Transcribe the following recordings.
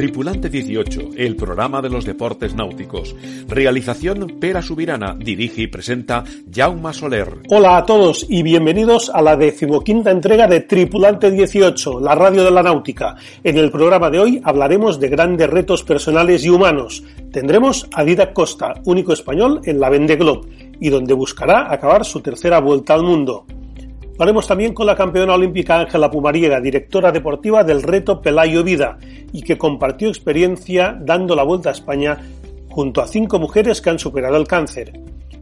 Tripulante 18, el programa de los deportes náuticos. Realización Pera Subirana, dirige y presenta Jaume Soler. Hola a todos y bienvenidos a la decimoquinta entrega de Tripulante 18, la radio de la náutica. En el programa de hoy hablaremos de grandes retos personales y humanos. Tendremos a Didac Costa, único español en la Vende Globe, y donde buscará acabar su tercera vuelta al mundo. Hablaremos también con la campeona olímpica Ángela Pumariega, directora deportiva del reto Pelayo Vida, y que compartió experiencia dando la vuelta a España junto a cinco mujeres que han superado el cáncer.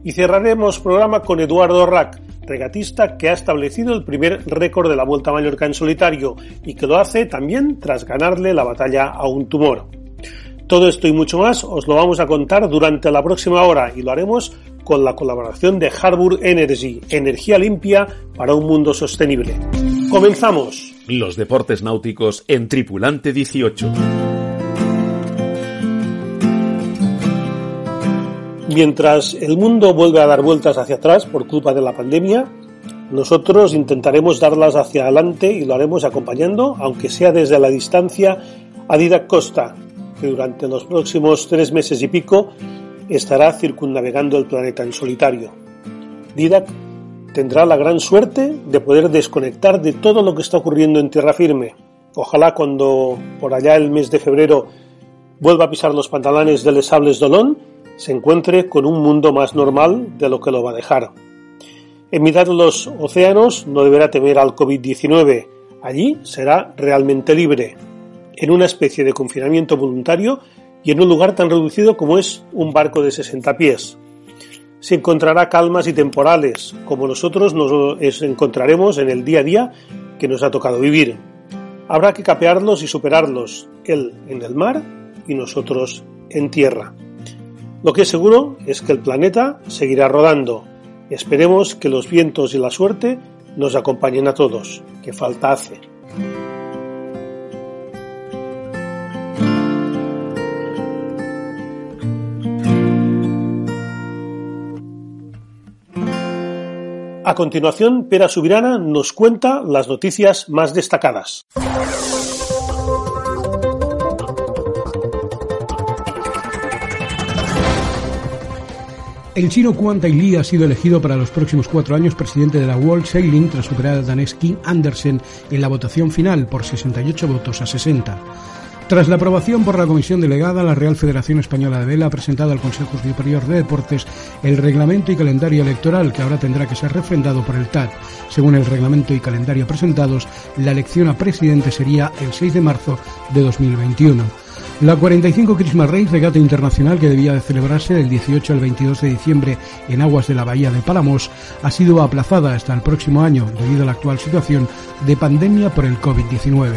Y cerraremos programa con Eduardo Rack, regatista que ha establecido el primer récord de la Vuelta a Mallorca en solitario y que lo hace también tras ganarle la batalla a un tumor. Todo esto y mucho más os lo vamos a contar durante la próxima hora y lo haremos con la colaboración de Harbour Energy, energía limpia para un mundo sostenible. Comenzamos. Los deportes náuticos en Tripulante 18. Mientras el mundo vuelve a dar vueltas hacia atrás por culpa de la pandemia, nosotros intentaremos darlas hacia adelante y lo haremos acompañando, aunque sea desde la distancia, a Didac Costa, que durante los próximos tres meses y pico estará circunnavegando el planeta en solitario. Didac tendrá la gran suerte de poder desconectar de todo lo que está ocurriendo en tierra firme. Ojalá cuando por allá el mes de febrero vuelva a pisar los pantalones de Les Sables d'Olón, se encuentre con un mundo más normal de lo que lo va a dejar. En mitad de los océanos no deberá temer al COVID-19. Allí será realmente libre, en una especie de confinamiento voluntario y en un lugar tan reducido como es un barco de 60 pies. Se encontrará calmas y temporales, como nosotros nos encontraremos en el día a día que nos ha tocado vivir. Habrá que capearlos y superarlos, él en el mar y nosotros en tierra. Lo que es seguro es que el planeta seguirá rodando. Esperemos que los vientos y la suerte nos acompañen a todos, que falta hace. A continuación, Pera Subirana nos cuenta las noticias más destacadas. El chino Quan Tai Lee ha sido elegido para los próximos cuatro años presidente de la World Sailing tras superar a danés King Andersen en la votación final por 68 votos a 60. Tras la aprobación por la Comisión Delegada, la Real Federación Española de Vela ha presentado al Consejo Superior de Deportes el reglamento y calendario electoral que ahora tendrá que ser refrendado por el TAD. Según el reglamento y calendario presentados, la elección a presidente sería el 6 de marzo de 2021. La 45 Christmas Race, regata internacional que debía de celebrarse del 18 al 22 de diciembre en aguas de la bahía de Palamos, ha sido aplazada hasta el próximo año debido a la actual situación de pandemia por el COVID-19.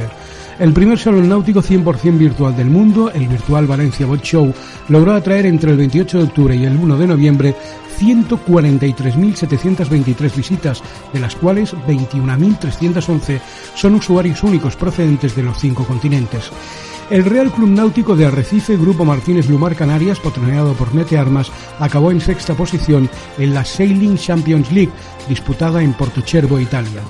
El primer salón náutico 100% virtual del mundo, el Virtual Valencia Boat Show, logró atraer entre el 28 de octubre y el 1 de noviembre 143.723 visitas, de las cuales 21.311 son usuarios únicos procedentes de los cinco continentes. El Real Club Náutico de Arrecife, Grupo Martínez Lumar Canarias, patrocinado por Mete Armas, acabó en sexta posición en la Sailing Champions League, disputada en Portocervo, Italia.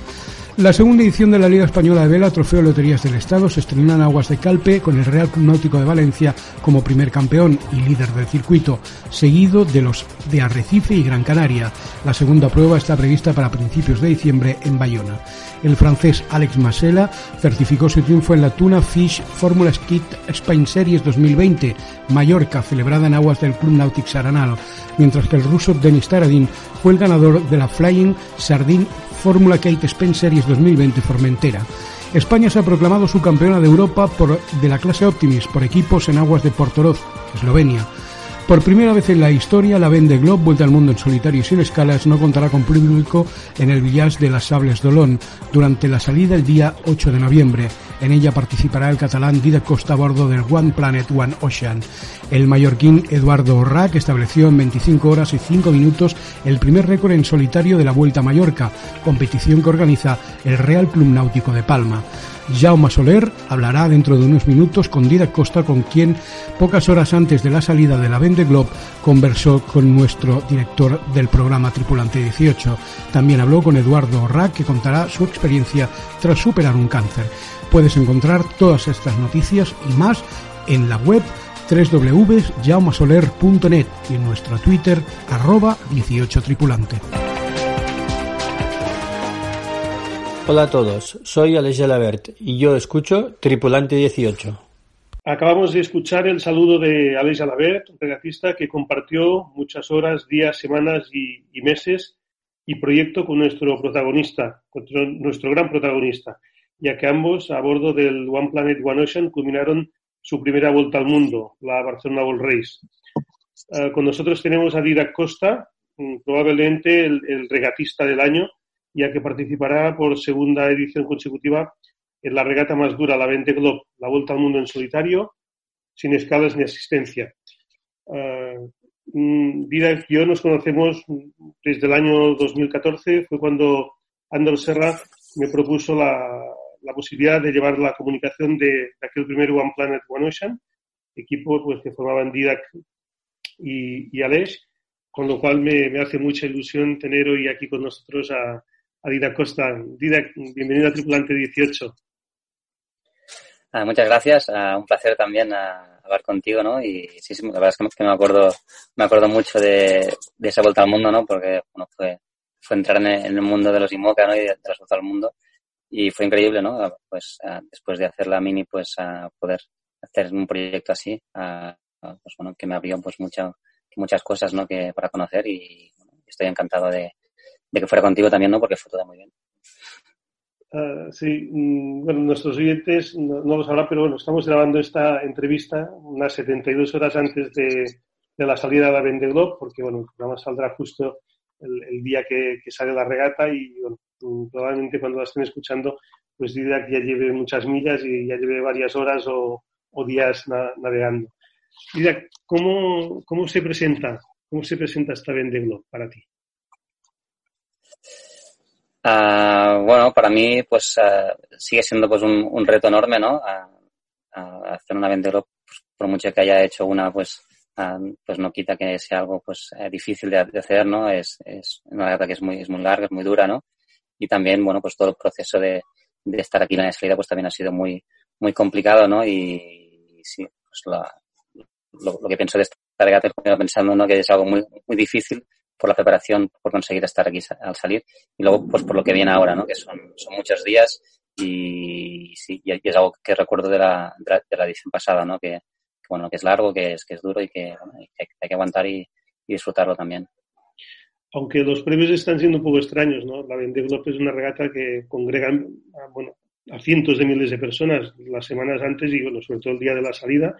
La segunda edición de la Liga Española de Vela, Trofeo Loterías del Estado, se estrenó en Aguas de Calpe con el Real Club Náutico de Valencia como primer campeón y líder del circuito, seguido de los de Arrecife y Gran Canaria. La segunda prueba está prevista para principios de diciembre en Bayona. El francés Alex Masela certificó su triunfo en la Tuna Fish Formula Skit Spain Series 2020, Mallorca, celebrada en aguas del Club Nautic Saranal, mientras que el ruso Denis Taradin fue el ganador de la Flying Sardine Fórmula Kate Spain Series 2020 Formentera. España se ha proclamado su campeona de Europa por, de la clase Optimis por equipos en aguas de Portoroz, Eslovenia. Por primera vez en la historia, la Vende Globe, Vuelta al Mundo en solitario y sin escalas, no contará con público en el Village de las Sables d'Olón durante la salida el día 8 de noviembre. En ella participará el catalán Didac Costa a bordo del One Planet One Ocean. El mallorquín Eduardo Orrac estableció en 25 horas y 5 minutos el primer récord en solitario de la Vuelta a Mallorca, competición que organiza el Real Club Náutico de Palma. Jaume Soler hablará dentro de unos minutos con Didac Costa, con quien pocas horas antes de la salida de la Vende Globe conversó con nuestro director del programa Tripulante 18. También habló con Eduardo Orrac, que contará su experiencia tras superar un cáncer. Puedes encontrar todas estas noticias y más en la web www.jaumasoler.net y en nuestro Twitter arroba 18tripulante. Hola a todos, soy Alex Gelabert y yo escucho Tripulante 18. Acabamos de escuchar el saludo de Alex Jalabert, un regatista que compartió muchas horas, días, semanas y, meses y proyecto con nuestro protagonista, con nuestro gran protagonista, ya que ambos a bordo del One Planet One Ocean culminaron su primera vuelta al mundo, la Barcelona World Race. Uh, con nosotros tenemos a Didac Costa, mm, probablemente el regatista del año, ya que participará por segunda edición consecutiva en la regata más dura, la Vente Globe, la Vuelta al Mundo en solitario, sin escalas ni asistencia. Uh, Didac y yo nos conocemos desde el año 2014, fue cuando Andor Serra me propuso la, la posibilidad de llevar la comunicación de, de, aquel primer One Planet, One Ocean, equipo pues, que formaban Didac y, y con lo cual me, me, hace mucha ilusión tener hoy aquí con nosotros a, a Costa. Didac, bienvenido a Tripulante 18. Ah, muchas gracias, ah, un placer también ah, hablar contigo, ¿no? Y sí, sí, la verdad es que me acuerdo, me acuerdo mucho de, de esa vuelta al mundo, ¿no? Porque, bueno, fue, fue entrar en el, mundo de los IMOCA, ¿no? Y de, de la vuelta al mundo. Y fue increíble, ¿no? Pues después de hacer la mini, pues a poder hacer un proyecto así, pues bueno, que me abrió pues mucha, muchas cosas, ¿no? Que para conocer y bueno, estoy encantado de, de que fuera contigo también, ¿no? Porque fue todo muy bien. Uh, sí, mm, bueno, nuestros oyentes no, no, lo pero bueno, estamos grabando esta entrevista unas 72 horas antes de, de la salida de la Vende Globe, porque bueno, el programa saldrá justo el, día que, sale la regata y mm, probablemente cuando la estén escuchando, pues dirá que ya lleve muchas millas y ya lleve varias horas o, días na, navegando. Mira, ¿cómo, ¿cómo se presenta? ¿Cómo se presenta esta Vende Globe para ti? Uh, bueno, para mí pues uh, sigue siendo pues un, reto enorme, ¿no? Uh, hacer una vendero, pues, por mucho que haya hecho una, pues pues no quita que sea algo pues eh, difícil de, de, hacer, ¿no? Es, una verdad que es muy, es muy larga, es muy dura, ¿no? Y también, bueno, pues todo el proceso de, estar aquí en la salida pues también ha sido muy, muy complicado, ¿no? Y, pues lo, que pienso de esta regata pensando, ¿no? Que es algo muy, muy difícil, por la preparación, por conseguir estar aquí al salir y luego pues por lo que viene ahora, ¿no? Que son, son muchos días y sí, y es algo que recuerdo de la, de la edición pasada, ¿no? Que, que, bueno, que es largo, que es, que es duro y que, bueno, que hay que aguantar y, y, disfrutarlo también. Aunque los premios están siendo un poco extraños, ¿no? La Vendée Globe es una regata que congrega, a, bueno, a cientos de miles de personas las semanas antes y, bueno, sobre todo el día de la salida.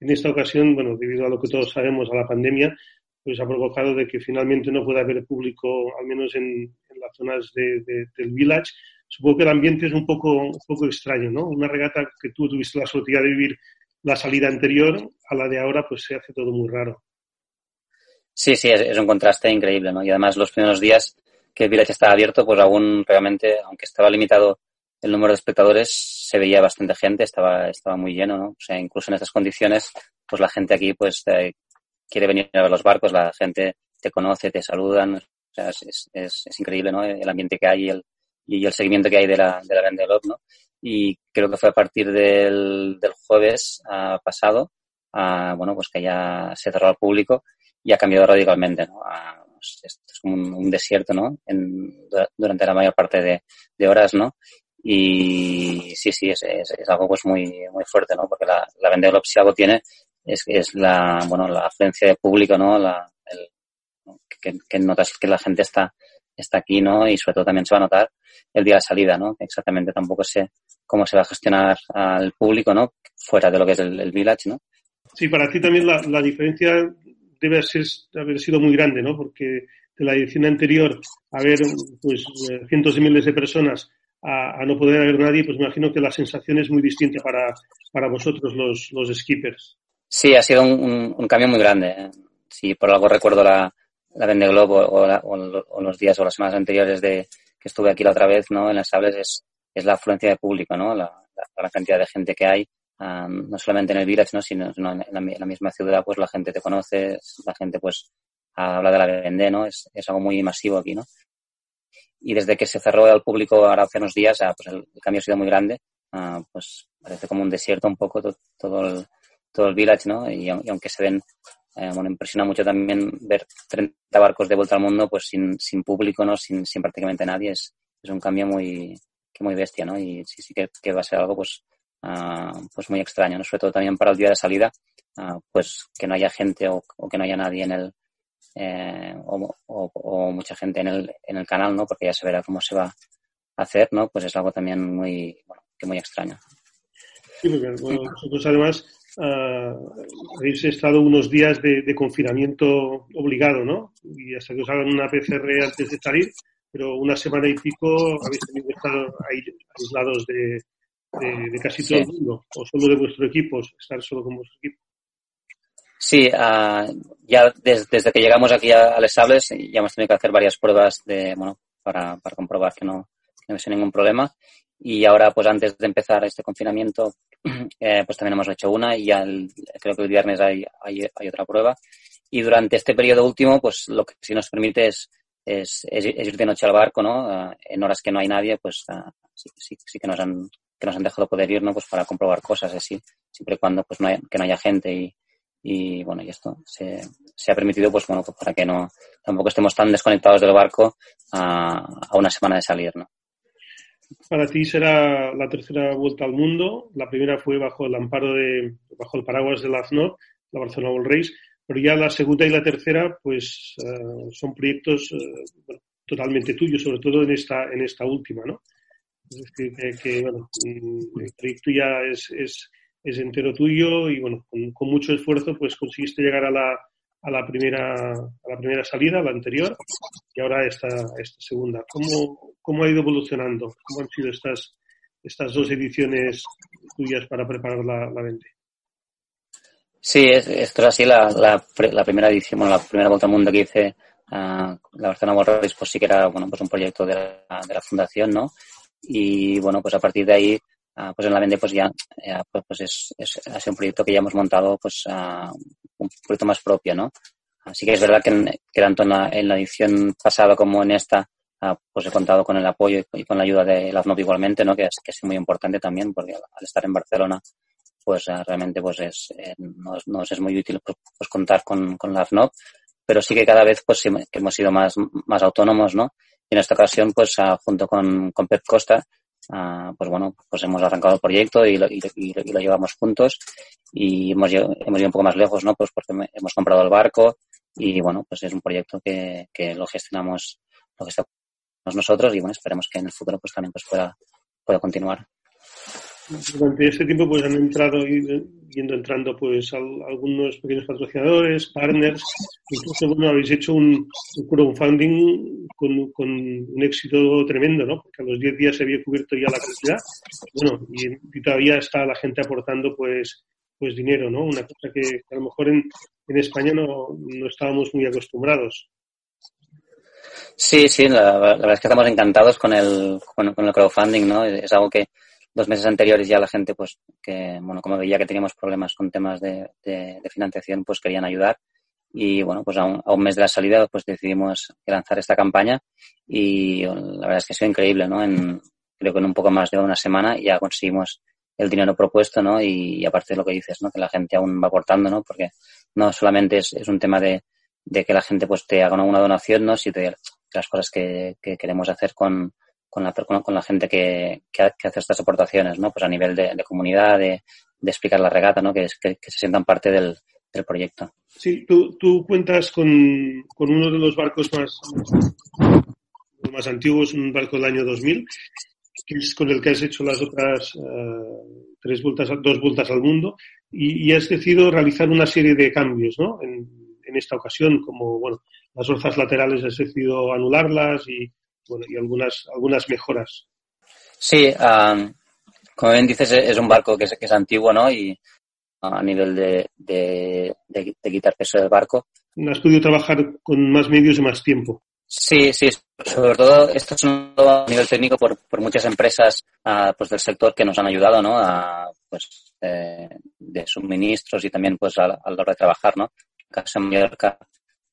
En esta ocasión, bueno, debido a lo que todos sabemos, a la pandemia, pues ha provocado de que finalmente no pueda haber público, al menos en, las zonas de, de, del village. Supongo que el ambiente es un poco, un poco extraño, ¿no? Una regata que tú tuviste la suerte de vivir la salida anterior a la de ahora, pues se hace todo muy raro. Sí, sí, es, es un contraste increíble, ¿no? Y además los primeros días que el village estaba abierto, pues aún realmente, aunque estaba limitado el número de espectadores, se veía bastante gente, estaba, estaba muy lleno, ¿no? O sea, incluso en estas condiciones, pues la gente aquí, pues, eh, quiere venir a ver los barcos, la gente te conoce, te saludan, o sea, es, es, es increíble, ¿no? El ambiente que hay y el, y el seguimiento que hay de la, de la Vende Globe, ¿no? Y creo que fue a partir del, del jueves uh, pasado, uh, bueno, pues que ya se cerró al público y ha cambiado radicalmente, ¿no? Uh, esto es como un, un desierto, ¿no? En, durante la mayor parte de, de, horas, ¿no? Y sí, sí, es, es, es, algo pues muy, muy fuerte, ¿no? Porque la, la Vende Globe si algo tiene es, es la, bueno, la afluencia de público, ¿no? La, el, que, que, notas que la gente está, está aquí, ¿no? Y sobre todo también se va a notar el día de salida, ¿no? Exactamente tampoco sé cómo se va a gestionar al público, ¿no? Fuera de lo que es el, village, ¿no? Sí, para ti también la, la diferencia debe haber sido muy grande, ¿no? Porque de la edición anterior haber pues cientos de miles de personas a, no poder haber nadie, pues me imagino que la sensación es muy distinta para, para vosotros los, los skippers. Sí, ha sido un, un, cambio muy grande. Si por algo recuerdo la, la Vende Globo o, o, los días o las semanas anteriores de que estuve aquí la otra vez, ¿no? En las sables es, es la afluencia de público, ¿no? La, la, cantidad de gente que hay, um, no solamente en el village, ¿no? Sino, en, la, la, misma ciudad, pues la gente te conoce, la gente pues habla de la Vende, ¿no? Es, es algo muy masivo aquí, ¿no? y desde que se cerró al público ahora hace unos días, pues el, cambio ha sido muy grande. Ah, pues parece como un desierto un poco todo, el, todo el village, ¿no? Y, aunque se ven, eh, bueno, impresiona mucho también ver 30 barcos de vuelta al mundo, pues sin, sin público, ¿no? Sin, sin prácticamente nadie. Es, es un cambio muy, que muy bestia, ¿no? Y sí, sí que, que va a ser algo, pues, uh, pues muy extraño, ¿no? Sobre todo también para el día de salida, uh, pues que no haya gente o, que no haya nadie en el, eh, o, o, mucha gente en el, en el canal, ¿no? Porque ya se verá cómo se va a hacer, ¿no? Pues es algo también muy, bueno, que muy extraño. Sí, porque bueno, vosotros además uh, habéis estado unos días de, de, confinamiento obligado, ¿no? Y hasta que os hagan una PCR antes de salir, pero una semana y pico habéis tenido que estar ahí aislados de, de, de casi todo sí. el mundo, o solo de vuestro equipo, estar solo con vuestro equipo. Sí, uh, ya des, desde que llegamos aquí a, a Les Sables ya hemos tenido que hacer varias pruebas de, bueno, para, para comprobar que no, que no hay ningún problema. Y ahora, pues antes de empezar este confinamiento, eh, pues también hemos hecho una y ya el, creo que el viernes hay, hay, hay, otra prueba. Y durante este periodo último, pues lo que sí nos permite es, es, es, ir de noche al barco, ¿no? Uh, en horas que no hay nadie, pues uh, sí, sí, sí, que nos han que nos han dejado poder ir, ¿no? Pues para comprobar cosas así, siempre y cuando pues no hay, que no haya gente y, y bueno, y esto se, se ha permitido pues bueno, pues para que no tampoco estemos tan desconectados del barco a, a una semana de salir, ¿no? Para ti será la tercera vuelta al mundo. La primera fue bajo el amparo de, bajo el paraguas de la AFNOR, la Barcelona World Race, pero ya la segunda y la tercera, pues uh, son proyectos uh, totalmente tuyos, sobre todo en esta, en esta última, ¿no? Es decir, que, que bueno, el proyecto ya es, es es entero tuyo y bueno, con, con, mucho esfuerzo pues conseguiste llegar a la, a la primera a la primera salida, la anterior, y ahora esta, esta segunda. ¿Cómo, ¿Cómo ha ido evolucionando? ¿Cómo han sido estas, estas dos ediciones tuyas para preparar la, la 20? Sí, es, esto es así. La, la, la, primera edición, bueno, la primera vuelta al mundo que hice, uh, la Barcelona World Race, pues sí que era bueno, pues un proyecto de la, de la fundación, ¿no? Y bueno, pues a partir de ahí uh, pues en la Vende pues ya, ya pues, es, es, es, un proyecto que ya hemos montado pues uh, un proyecto más propio, ¿no? Así que es verdad que, que tanto en la, edición pasada como en esta uh, pues he contado con el apoyo y, con la ayuda de la FNOP igualmente, ¿no? Que es, que muy importante también porque al, estar en Barcelona pues realmente pues es, eh, nos, es muy útil pues, pues contar con, con la FNOP, pero sí que cada vez pues que hemos sido más, más autónomos, ¿no? Y en esta ocasión pues junto con, con Pep Costa uh, pues bueno, pues hemos arrancado el proyecto y lo, y, y, y lo llevamos juntos y hemos, hemos ido un poco más lejos, ¿no? Pues porque hemos comprado el barco y bueno, pues es un proyecto que, que lo gestionamos, lo gestionamos nosotros y bueno, esperemos que en el futuro pues también pues pueda, pueda continuar. Durante este tiempo pues han entrado yendo entrando pues al, algunos pequeños patrocinadores, partners, incluso bueno habéis hecho un, un crowdfunding con, un éxito tremendo, ¿no? Porque a los 10 días se había cubierto ya la cantidad, bueno, y, todavía está la gente aportando pues pues dinero, ¿no? Una cosa que, a lo mejor en, en España no, no estábamos muy acostumbrados. Sí, sí, la, la, verdad es que estamos encantados con el, con, con el crowdfunding, ¿no? Es algo que dos meses anteriores ya la gente, pues, que, bueno, como veía que teníamos problemas con temas de, de, financiación, pues querían ayudar. Y bueno, pues a un, a un, mes de la salida, pues decidimos lanzar esta campaña y la verdad es que ha sido increíble, ¿no? En, creo que en un poco más de una semana ya conseguimos el dinero propuesto, ¿no? Y, aparte de lo que dices, ¿no? Que la gente aún va aportando, ¿no? Porque no solamente es, un tema de, de, que la gente pues te haga una, donación, ¿no? Sino de las cosas que queremos hacer con, con la, con la gente que, que, hace estas aportaciones, ¿no? Pues a nivel de, comunidad, de, de, explicar la regata, ¿no? Que, se sientan parte del, proyecto. Sí, tú, cuentas con, uno de los barcos más, antiguos, un barco del año 2000, que es con el que has hecho las otras uh, tres vueltas, dos vueltas al mundo, y, y, has decidido realizar una serie de cambios, ¿no? En en esta ocasión, como bueno, las orzas laterales has decidido anularlas y, bueno, y algunas, algunas mejoras. Sí, como bien dices, es un barco que es, que es antiguo, ¿no? Y a nivel de, de, de, quitar peso del barco. Has podido trabajar con más medios y más tiempo. Sí, sí, sobre todo esto es a nivel técnico por, por muchas empresas uh, pues del sector que nos han ayudado, ¿no? A, pues eh, de suministros y también pues a, a, la hora de trabajar, ¿no? Casa Mallorca,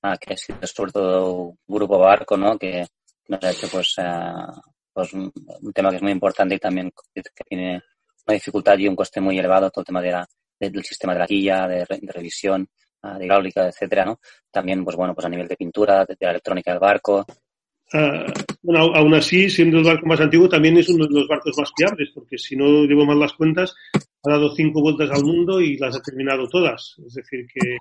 uh, que ha sido sobre todo un grupo barco, ¿no? Que ha hecho pues, uh, pues un, tema que es muy importante y también que tiene una dificultad y un coste muy elevado, todo el tema de la, de, del sistema de la guía, de, de revisión, de hidráulica, etcétera, ¿no? También, pues bueno, pues a nivel de pintura, de, de la electrónica del barco. Uh, bueno, aún así, siendo el barco más antiguo, también es uno de los barcos más fiables, porque si no llevo mal las cuentas, ha dado cinco vueltas al mundo y las ha terminado todas. Es decir, que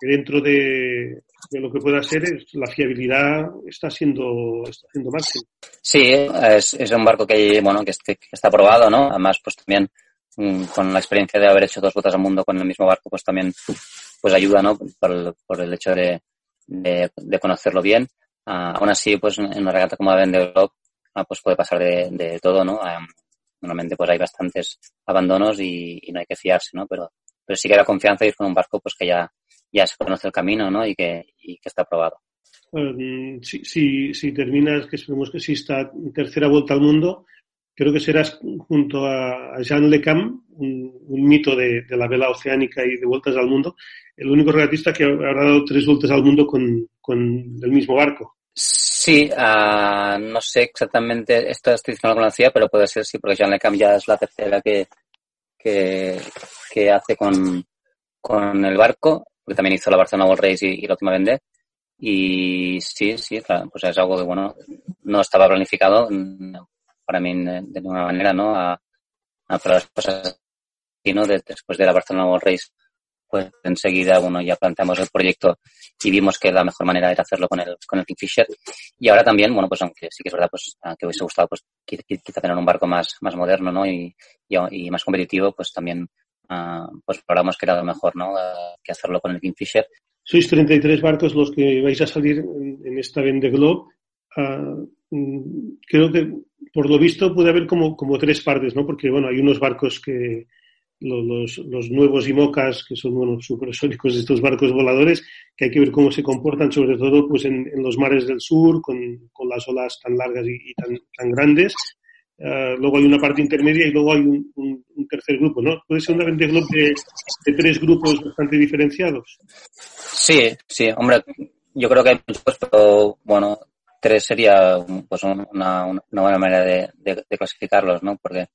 dentro de, de, lo que pueda ser, es, la fiabilidad está siendo, está siendo máxima. Sí, es, es un barco que, bueno, que, que está probado, ¿no? Además, pues también mm, con la experiencia de haber hecho dos vueltas al mundo con el mismo barco, pues también pues ayuda, ¿no? Por el, por el hecho de, de, de conocerlo bien. Uh, aún así, pues en una regata como la Vendée Globe, uh, pues puede pasar de, de todo, ¿no? Um, normalmente pues hay bastantes abandonos y, y, no hay que fiarse, ¿no? Pero, pero sí que da confianza ir con un barco pues que ya, ya se conoce el camino, ¿no? Y que, y que está probado. Um, si, si, si terminas, que esperemos que sí, esta tercera vuelta al mundo, creo que serás junto a Jean Le Cam, un, un mito de, de, la vela oceánica y de vueltas al mundo, el único regatista que habrá dado tres vueltas al mundo con, con el mismo barco. Sí, uh, no sé exactamente, esta estadística no la conocía, pero puede ser sí, porque Jean Le Cam ya es la tercera que, que, que hace con, con el barco, porque también hizo la Barcelona World Race y, y la última Vendée. Y sí, sí, claro, pues es algo que, bueno, no estaba planificado para mí de, de ninguna manera, ¿no? A, a para las cosas, ¿no? De, después de la Barcelona World Race pues enseguida bueno, ya planteamos el proyecto y vimos que la mejor manera era hacerlo con el, con el Kingfisher. Y ahora también, bueno, pues aunque sí que es verdad, pues que hubiese gustado, pues quizá tener un barco más, más moderno, ¿no? Y, y, y más competitivo, pues también, uh, pues valoramos que era lo mejor, ¿no? Uh, que hacerlo con el Kingfisher. Sois 33 barcos los que vais a salir en, esta Vende Globe. Uh, creo que, por lo visto, puede haber como, como tres partes, ¿no? Porque, bueno, hay unos barcos que, los, los nuevos IMOCAS, que son bueno, supersónicos estos barcos voladores, que hay que ver cómo se comportan, sobre todo pues en, en los mares del sur, con, con las olas tan largas y, y tan, tan, grandes. Uh, luego hay una parte intermedia y luego hay un, tercer grupo, ¿no? Puede ser una Vendée Globe de, de, tres grupos bastante diferenciados. Sí, sí, hombre, yo creo que hay muchos, pero bueno, tres sería pues una, una buena manera de, clasificarlos, ¿no? Porque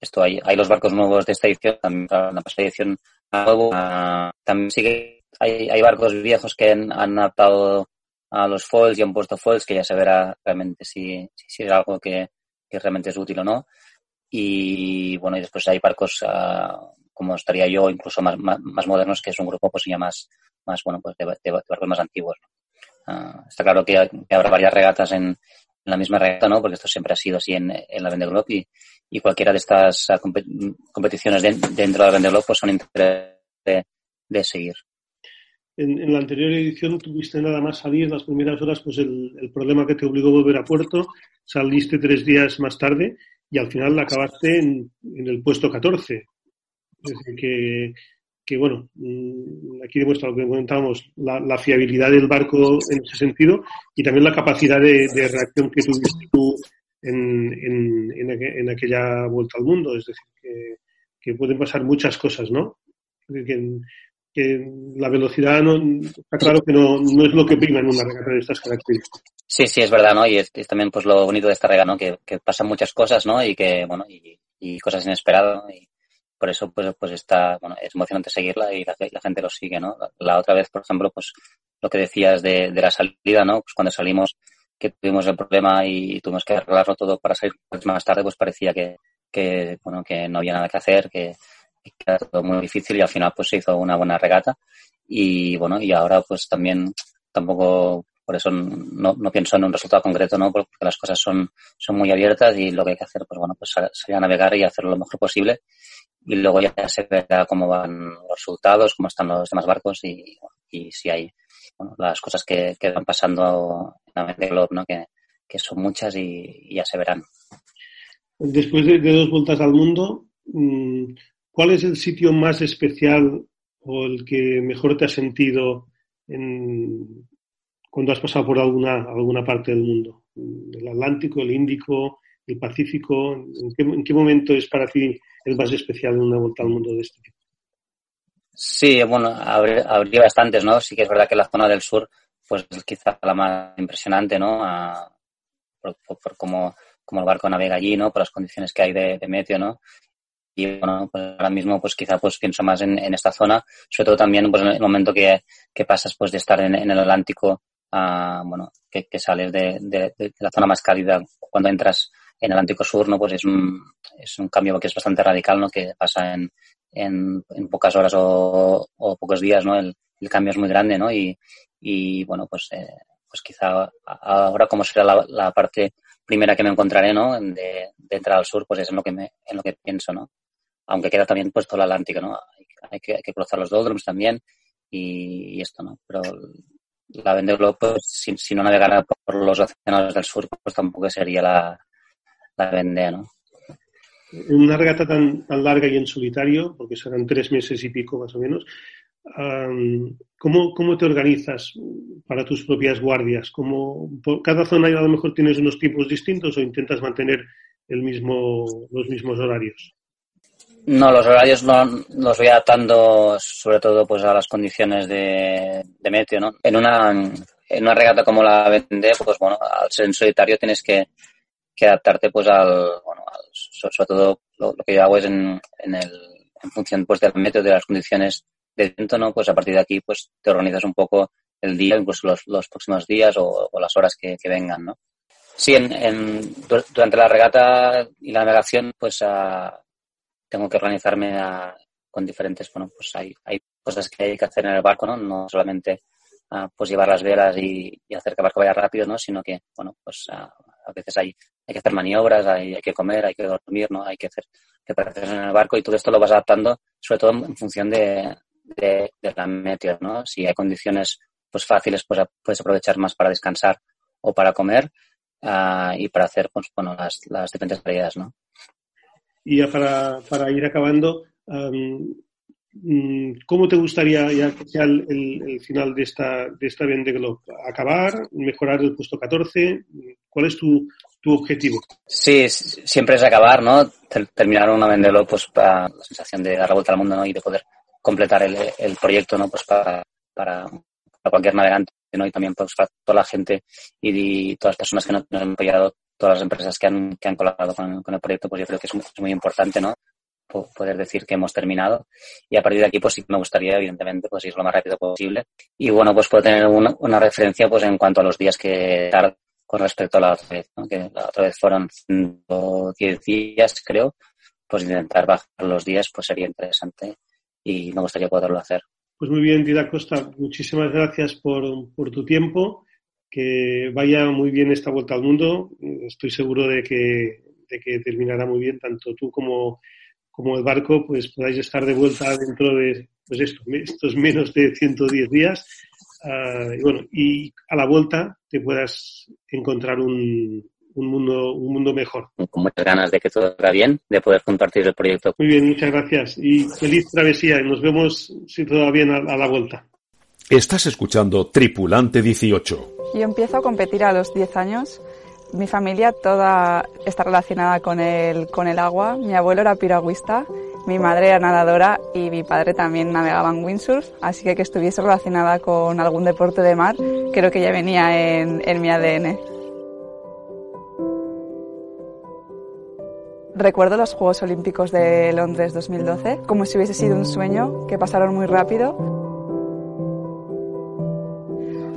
esto hay, hay los barcos nuevos de esta edición, también la pasada edición nuevo, uh, también sí que hay, hay barcos viejos que han, han, adaptado a los foils y han puesto foils que ya se verá realmente si, si, si es algo que, que, realmente es útil o no. Y bueno, y después hay barcos uh, como estaría yo, incluso más, más, más, modernos, que es un grupo pues ya más, más bueno, pues de, de, barcos más antiguos. Uh, está claro que, que, habrá varias regatas en, en, la misma regata, ¿no? Porque esto siempre ha sido así en, en la Vendée Globe y, y cualquiera de estas compet competiciones de, dentro de la Vendée Globe pues son interesantes de, de, seguir. En, en, la anterior edición tuviste nada más salir las primeras horas, pues el, problema que te obligó a volver a puerto, saliste tres días más tarde y al final acabaste en, en el puesto 14. Es decir, que, que bueno, mm, aquí demuestra lo que comentábamos, la, la, fiabilidad del barco en ese sentido y también la capacidad de, reacción que tuviste tú en, en, en, en, aquella vuelta al mundo. Es decir, que, que pueden pasar muchas cosas, ¿no? Que, que la velocidad no, está claro que no, no, es lo que prima en una regata de estas características. Sí, sí, es verdad, ¿no? Y es, también pues lo bonito de esta regata, ¿no? Que, pasan muchas cosas, ¿no? Y que, bueno, y, cosas inesperadas, ¿no? Y por eso, pues, pues está, bueno, es emocionante seguirla y la, gente lo sigue, ¿no? La, la, otra vez, por ejemplo, pues lo que decías de, de la salida, ¿no? Pues cuando salimos que tuvimos el problema y tuvimos que arreglarlo todo para salir más tarde, pues parecía que, que bueno, que no había nada que hacer, que, era todo muy difícil y al final pues se hizo una buena regata y bueno, y ahora pues también tampoco por eso no, no pienso en un resultado concreto, ¿no? Porque las cosas son, son muy abiertas y lo que hay que hacer, pues bueno, pues salir a navegar y hacerlo lo mejor posible y luego ya se verá cómo van los resultados, cómo están los demás barcos y, y si hay las cosas que, que, van pasando en mente Globe, ¿no? Que, que, son muchas y, ya se verán. Después de, dos vueltas al mundo, mm, ¿cuál es el sitio más especial o el que mejor te ha sentido en, cuando has pasado por alguna, alguna parte del mundo? ¿El Atlántico, el Índico, el Pacífico? ¿En qué, ¿En qué, momento es para ti el más especial en una vuelta al mundo de este tipo? Sí, bueno, habría, bastantes, ¿no? Sí que es verdad que la zona del sur, pues es quizá la más impresionante, ¿no? A, por, por, cómo, el barco navega allí, ¿no? Por las condiciones que hay de, de meteo, ¿no? Y bueno, pues ahora mismo, pues quizá pues pienso más en, en, esta zona, sobre todo también pues en el momento que, que pasas pues de estar en, el Atlántico a, bueno, que, que sales de, de, de, la zona más cálida cuando entras en el Atlántico Sur, ¿no? Pues es un, es un cambio que es bastante radical, ¿no? Que pasa en, en, en pocas horas o, o, pocos días, ¿no? El, el, cambio es muy grande, ¿no? Y, y bueno, pues, eh, pues quizá ahora como será la, la, parte primera que me encontraré, ¿no? De, de, entrar al sur, pues es en lo que me, en lo que pienso, ¿no? Aunque queda también puesto el Atlántico, ¿no? Hay, que, hay que cruzar los doldrums también y, esto, ¿no? Pero la Vendée pues si, si, no navegara por los océanos del sur, pues tampoco sería la, la Vendée, ¿no? una regata tan, tan, larga y en solitario, porque serán tres meses y pico más o menos, ¿cómo, ¿cómo, te organizas para tus propias guardias? ¿Cómo, por cada zona a lo mejor tienes unos tipos distintos o intentas mantener el mismo, los mismos horarios? No, los horarios no, los voy adaptando sobre todo pues a las condiciones de, de meteo, ¿no? En una, en una regata como la Vendée, pues bueno, al ser en solitario tienes que, que adaptarte pues al, bueno, al, sobre todo lo, que yo hago es en, en, el, en función pues del método de las condiciones de viento, ¿no? Pues a partir de aquí pues te organizas un poco el día, incluso los, los próximos días o, las horas que, vengan, ¿no? Sí, en, en, durante la regata y la navegación pues uh, tengo que organizarme a, con diferentes, bueno, pues hay, hay cosas que hay que hacer en el barco, ¿no? No solamente uh, pues llevar las velas y, hacer que el barco vaya rápido, ¿no? Sino que, bueno, pues uh, a veces hay hay que hacer maniobras, hay, hay, que comer, hay que dormir, ¿no? Hay que hacer preparaciones en el barco y todo esto lo vas adaptando, sobre todo en función de, de, la meteo, ¿no? Si hay condiciones pues fáciles, pues puedes aprovechar más para descansar o para comer uh, y para hacer, pues, bueno, las, las diferentes tareas, ¿no? Y ya para, para ir acabando, um, ¿cómo te gustaría ya que sea el, el, final de esta, de esta Vende Globe? ¿Acabar? ¿Mejorar el puesto 14? ¿Cuál es tu, tu objetivo? Sí, siempre es acabar, ¿no? Terminar una vendelo, pues para la sensación de dar la vuelta al mundo, ¿no? Y de poder completar el, el proyecto, ¿no? Pues para, para, para, cualquier navegante, ¿no? Y también pues para toda la gente y, y todas las personas que nos, han apoyado, todas las empresas que han, que han colaborado con, con, el proyecto, pues yo creo que es muy, es muy importante, ¿no? poder decir que hemos terminado y a partir de aquí pues sí me gustaría evidentemente pues ir lo más rápido posible y bueno pues puedo tener una, una referencia pues en cuanto a los días que tarda con respecto a la otra vez, ¿no? que la otra vez fueron 110 días, creo, pues intentar bajar los días pues sería interesante y me gustaría poderlo hacer. Pues muy bien, Dida Costa, muchísimas gracias por, por tu tiempo, que vaya muy bien esta vuelta al mundo, estoy seguro de que, de que terminará muy bien, tanto tú como, como el barco, pues podáis estar de vuelta dentro de pues esto, estos menos de 110 días uh, y bueno, y a la vuelta te puedas encontrar un, un, mundo, un mundo mejor. Con muchas ganas de que todo vaya bien, de poder compartir el proyecto. Muy bien, muchas gracias y feliz travesía. Nos vemos, si todo va bien, a, a la vuelta. Estás escuchando Tripulante 18. Yo empiezo a competir a los 10 años. Mi familia toda está relacionada con el, con el agua. Mi abuelo era piragüista mi madre era nadadora y mi padre también navegaba en windsurf, así que que estuviese relacionada con algún deporte de mar creo que ya venía en, en mi ADN. Recuerdo los Juegos Olímpicos de Londres 2012 como si hubiese sido un sueño que pasaron muy rápido.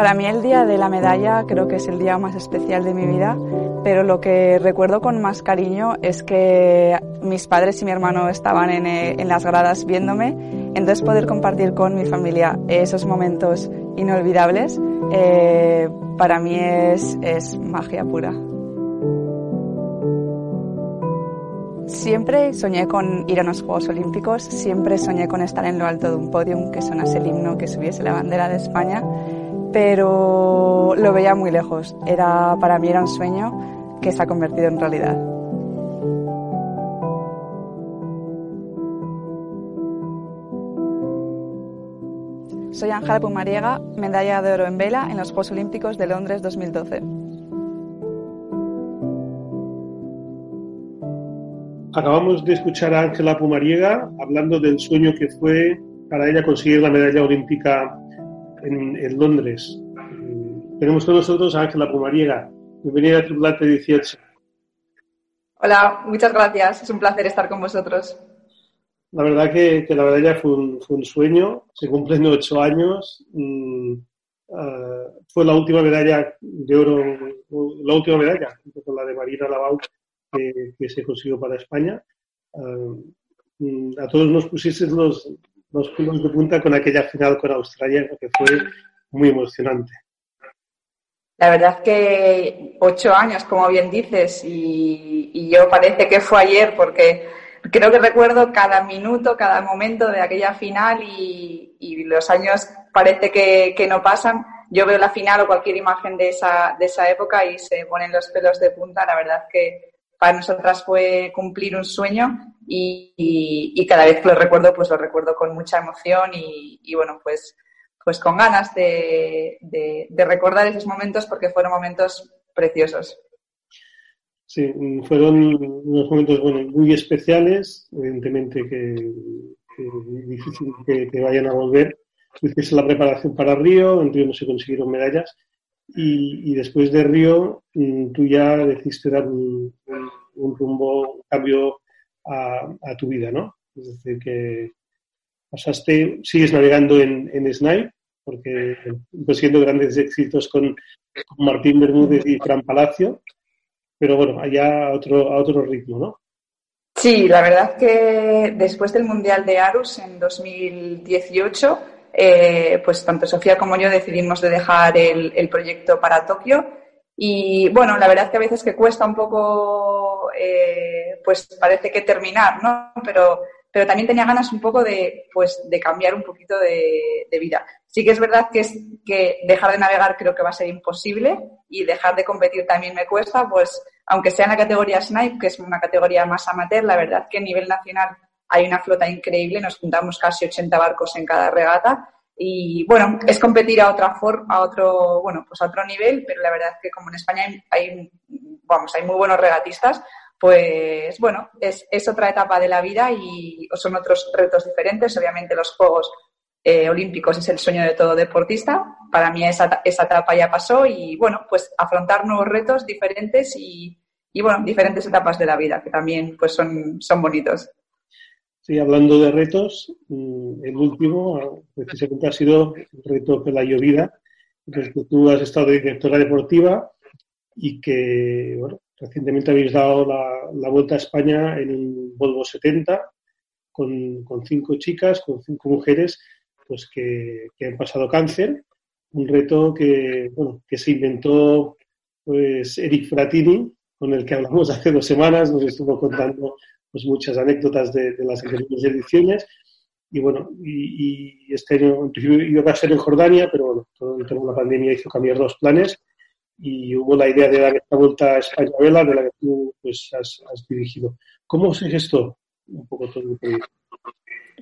Para mí el día de la medalla creo que es el día más especial de mi vida pero lo que recuerdo con más cariño es que mis padres y mi hermano estaban en, eh, en, las gradas viéndome, entonces poder compartir con mi familia esos momentos inolvidables eh, para mí es, es magia pura. Siempre soñé con ir a los Juegos Olímpicos, siempre soñé con estar en lo alto de un podium, que sonase el himno, que subiese la bandera de España pero lo veía muy lejos. Era, para mí era un sueño que se ha convertido en realidad. Soy Ángela Pumariega, medalla de oro en vela en los Juegos Olímpicos de Londres 2012. Acabamos de escuchar a Ángela Pumariega hablando del sueño que fue para ella conseguir la medalla olímpica en, Londres. Tenemos con nosotros a Ángela Pumariega. Bienvenida a Tripulante 18. Hola, muchas gracias. Es un placer estar con vosotros. La verdad que, la medalla fue un, fue un, sueño. Se cumplen ocho años. Mm, ah, fue la última medalla de oro, la última medalla, con la de Marina Lavau, que, se consiguió para España. Mm, a todos nos pusiste los, los pelos de punta con aquella final con Australia, que fue muy emocionante. La verdad que ocho años, como bien dices, y, y, yo parece que fue ayer porque creo que recuerdo cada minuto, cada momento de aquella final y, y los años parece que, que, no pasan. Yo veo la final o cualquier imagen de esa, de esa época y se ponen los pelos de punta. La verdad que para nosotras fue cumplir un sueño y, cada vez que lo recuerdo, pues lo recuerdo con mucha emoción y, bueno, pues, pues con ganas de, recordar esos momentos porque fueron momentos preciosos. Sí, fueron unos momentos muy especiales, evidentemente que, es difícil que, vayan a volver. Hiciste la preparación para Río, en Río no se consiguieron medallas, y, después de Río mm, tú ya decidiste dar un, rumbo, un cambio a, tu vida, ¿no? Es decir, que pasaste, sigues navegando en, en Snipe, porque consiguiendo grandes éxitos con, Martín Bermúdez y Fran Palacio, pero bueno, allá a otro, a otro ritmo, ¿no? Sí, la verdad que después del Mundial de Arus en 2018, eh, pues tanto Sofía como yo decidimos de dejar el, proyecto para Tokio. Y bueno, la verdad que a veces que cuesta un poco, eh, pues parece que terminar, ¿no? Pero, pero también tenía ganas un poco de, pues, de cambiar un poquito de, de, vida. Sí que es verdad que, es, que dejar de navegar creo que va a ser imposible y dejar de competir también me cuesta, pues aunque sea en la categoría Snipe, que es una categoría más amateur, la verdad que a nivel nacional hay una flota increíble, nos juntamos casi 80 barcos en cada regata y bueno, es competir a otra forma, a otro, bueno, pues a otro nivel, pero la verdad es que como en España hay, vamos, hay muy buenos regatistas, pues bueno, es, es, otra etapa de la vida y son otros retos diferentes. Obviamente los Juegos eh, Olímpicos es el sueño de todo deportista. Para mí esa, esa etapa ya pasó y bueno, pues afrontar nuevos retos diferentes y, y bueno, diferentes etapas de la vida que también pues son, son bonitos. Hablando de retos, mm, el último precisamente ha sido el reto de la llovida, que tú has estado de directora deportiva y que, recientemente habéis dado la, vuelta a España en un Volvo 70 con, cinco chicas, con cinco mujeres, pues que, han pasado cáncer. Un reto que, bueno, que se inventó pues Eric Fratini, con el que hablamos hace dos semanas, nos estuvo contando pues muchas anécdotas de, las anteriores ediciones. Y bueno, y, este año iba a ser en Jordania, pero bueno, todo la pandemia hizo cambiar los planes y hubo la idea de dar esta vuelta a España Vela, de la que tú pues, has, dirigido. ¿Cómo se gestó un poco todo el proyecto?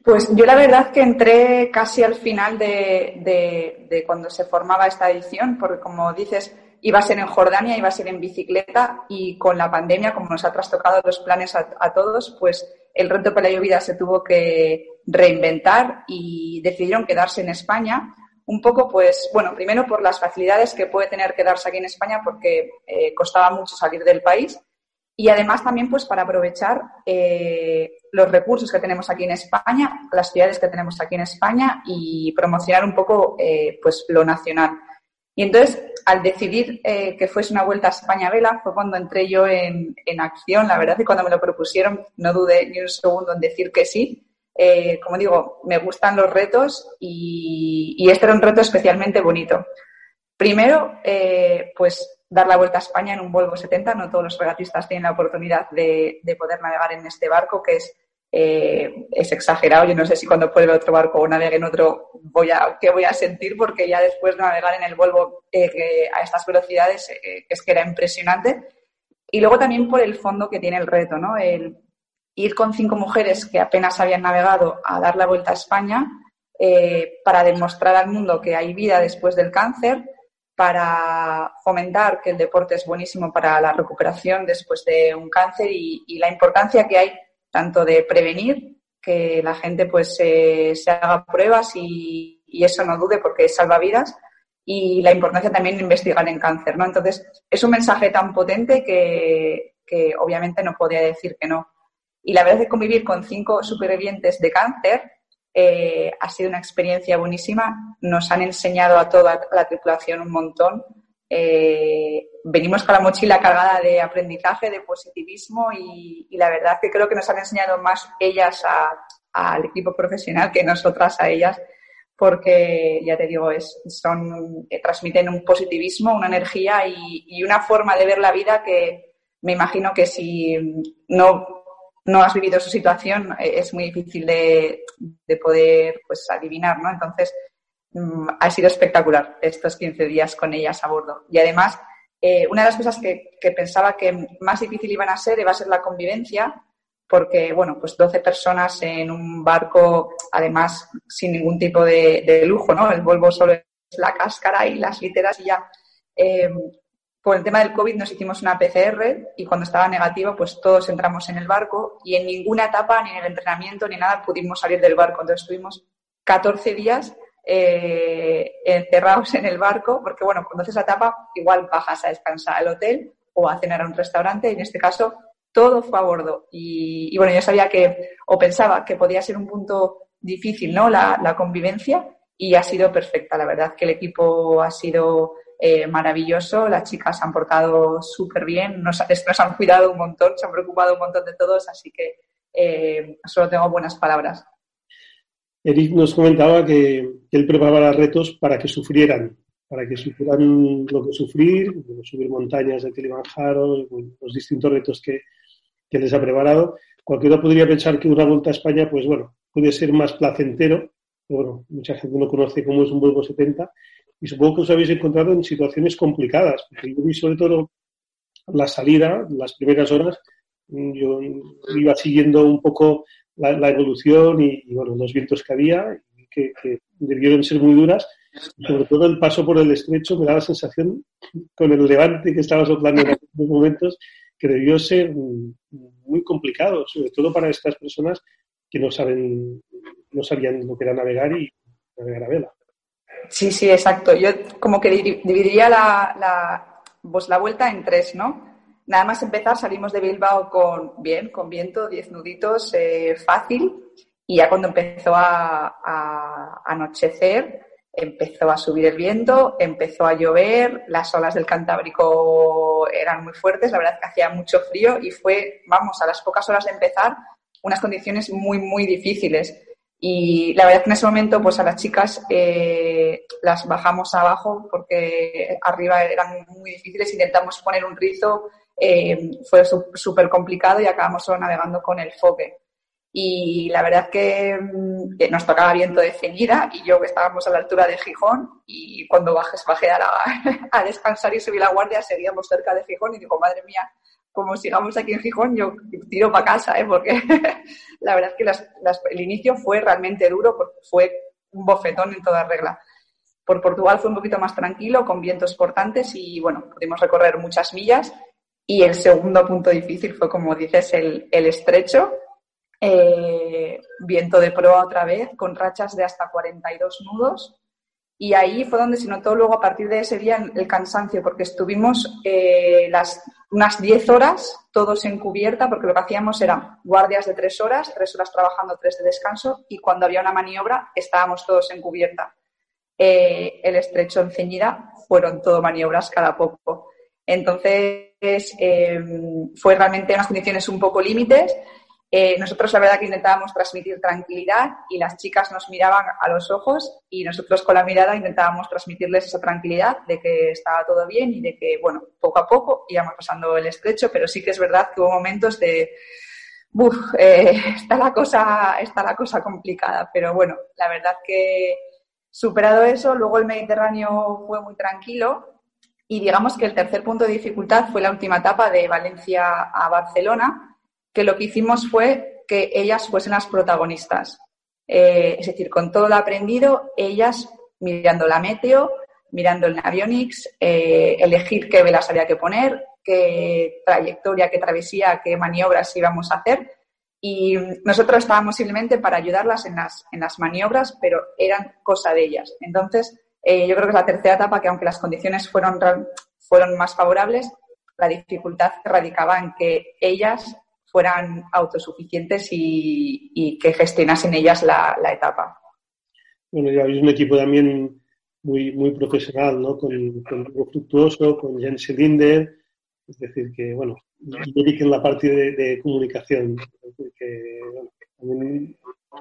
Pues yo la verdad que entré casi al final de, de, cuando se formaba esta edición, porque como dices, iba a ser en Jordania, iba a ser en bicicleta y con la pandemia, como nos ha trastocado los planes a, todos, pues el reto para la llovida se tuvo que reinventar y decidieron quedarse en España. Un poco, pues, bueno, primero por las facilidades que puede tener quedarse aquí en España porque eh, costaba mucho salir del país y además también, pues, para aprovechar eh, los recursos que tenemos aquí en España, las ciudades que tenemos aquí en España y promocionar un poco, eh, pues, lo nacional. Y entonces, al decidir eh, que fuese una vuelta a España Vela, fue cuando entré yo en, acción. La verdad es que cuando me lo propusieron, no dudé ni un segundo en decir que sí. Eh, como digo, me gustan los retos y, este era un reto especialmente bonito. Primero, eh, pues dar la vuelta a España en un Volvo 70. No todos los regatistas tienen la oportunidad de, poder navegar en este barco, que es eh, es exagerado. Yo no sé si cuando puede otro barco o navegue en otro, voy a, qué voy a sentir, porque ya después de navegar en el Volvo eh, a estas velocidades eh, es que era impresionante. Y luego también por el fondo que tiene el reto, ¿no? El ir con cinco mujeres que apenas habían navegado a dar la vuelta a España para demostrar al mundo que hay vida después del cáncer, para fomentar que el deporte es buenísimo para la recuperación después de un cáncer y la importancia que hay tanto de prevenir, que la gente pues se haga pruebas y, eso no dude porque salva vidas, y la importancia también de investigar en cáncer, ¿no? Entonces, es un mensaje tan potente que, obviamente no podía decir que no. Y la verdad es que convivir con cinco supervivientes de cáncer eh, ha sido una experiencia buenísima. Nos han enseñado a toda la tripulación un montón eh, venimos con la mochila cargada de aprendizaje, de positivismo y, la verdad que creo que nos han enseñado más ellas al equipo profesional que nosotras a ellas porque ya te digo, es, son, eh, transmiten un positivismo, una energía y, una forma de ver la vida que me imagino que si no, no has vivido su situación eh, es muy difícil de, de poder pues adivinar, ¿no? Entonces, ha sido espectacular estos 15 días con ellas a bordo. Y además, eh, una de las cosas que, pensaba que más difícil iban a ser iba a ser la convivencia, porque, bueno, pues 12 personas en un barco, además sin ningún tipo de, lujo, ¿no? El Volvo solo es la cáscara y las literas y ya. Eh, por el tema del COVID nos hicimos una PCR y cuando estaba negativo, pues todos entramos en el barco y en ninguna etapa, ni en el entrenamiento, ni nada, pudimos salir del barco. Entonces estuvimos 14 días eh, encerrados en el barco, porque bueno, cuando haces la etapa, igual bajas a descansar al hotel o a cenar a un restaurante, y en este caso todo fue a bordo. Y, bueno, yo sabía que, o pensaba que podía ser un punto difícil, ¿no? La, convivencia, y ha sido perfecta. La verdad que el equipo ha sido eh, maravilloso, las chicas han portado súper bien, nos, nos, han cuidado un montón, se han preocupado un montón de todos, así que eh, solo tengo buenas palabras. Eric nos comentaba que, él preparaba retos para que sufrieran, para que sufrieran lo que sufrir, subir montañas de Kilimanjaro, los distintos retos que, les ha preparado. Cualquiera podría pensar que una vuelta a España, pues bueno, puede ser más placentero, pero bueno, mucha gente no conoce cómo es un vuelo 70 y supongo que os habéis encontrado en situaciones complicadas, yo vi sobre todo la salida, las primeras horas, yo iba siguiendo un poco la, evolución y, bueno, los vientos que había, que, debieron ser muy duras. Sobre todo el paso por el estrecho me da la sensación, con el levante que estaba soplando en aquellos momentos, que debió ser muy complicado, sobre todo para estas personas que no saben, no sabían lo que era navegar y navegar a vela. Sí, sí, exacto. Yo como que dividiría la, la, pues la vuelta en tres, ¿no? Nada más empezar salimos de Bilbao con bien, con viento, diez nuditos, eh, fácil. Y ya cuando empezó a, anochecer, empezó a subir el viento, empezó a llover, las olas del Cantábrico eran muy fuertes, la verdad es que hacía mucho frío y fue, vamos, a las pocas horas de empezar, unas condiciones muy, muy difíciles. Y la verdad es que en ese momento, pues a las chicas eh, las bajamos abajo porque arriba eran muy difíciles, intentamos poner un rizo, eh, fue súper complicado y acabamos solo navegando con el foque. Y la verdad que, mm, que, nos tocaba viento de ceñida y yo que estábamos a la altura de Gijón y cuando bajes, bajé a, a descansar y subí la guardia, seguíamos cerca de Gijón y digo, madre mía, como sigamos aquí en Gijón, yo tiro para casa, ¿eh? porque la verdad es que las, el inicio fue realmente duro, porque fue un bofetón en toda regla. Por Portugal fue un poquito más tranquilo, con vientos portantes y bueno, pudimos recorrer muchas millas y el segundo punto difícil fue, como dices, el, estrecho, eh, viento de proa otra vez, con rachas de hasta 42 nudos. Y ahí fue donde se notó luego a partir de ese día el cansancio, porque estuvimos eh, las, unas 10 horas todos en cubierta, porque lo que hacíamos eran guardias de 3 horas, 3 horas trabajando, 3 de descanso, y cuando había una maniobra estábamos todos en cubierta. Eh, el estrecho en ceñida fueron todo maniobras cada poco. Entonces, eh, fue realmente unas condiciones un poco límites. Eh, nosotros la verdad que intentábamos transmitir tranquilidad y las chicas nos miraban a los ojos y nosotros con la mirada intentábamos transmitirles esa tranquilidad de que estaba todo bien y de que, bueno, poco a poco íbamos pasando el estrecho, pero sí que es verdad que hubo momentos de, uf, eh, está, la cosa, está la cosa complicada, pero bueno, la verdad que superado eso, luego el Mediterráneo fue muy tranquilo y digamos que el tercer punto de dificultad fue la última etapa de Valencia a Barcelona, que lo que hicimos fue que ellas fuesen las protagonistas. Eh, es decir, con todo lo aprendido, ellas mirando la meteo, mirando el Navionics, eh, elegir qué velas había que poner, qué trayectoria, qué travesía, qué maniobras íbamos a hacer. Y nosotros estábamos simplemente para ayudarlas en las, en las maniobras, pero eran cosa de ellas. Entonces, eh, yo creo que es la tercera etapa que, aunque las condiciones fueron, fueron más favorables, la dificultad radicaba en que ellas fueran autosuficientes y, que gestionasen ellas la, etapa. Bueno, ya habéis un equipo también muy, muy profesional, ¿no? Con, con Fructuoso, con Jens Linder, es decir, que, bueno, y en la parte de, comunicación, que, bueno,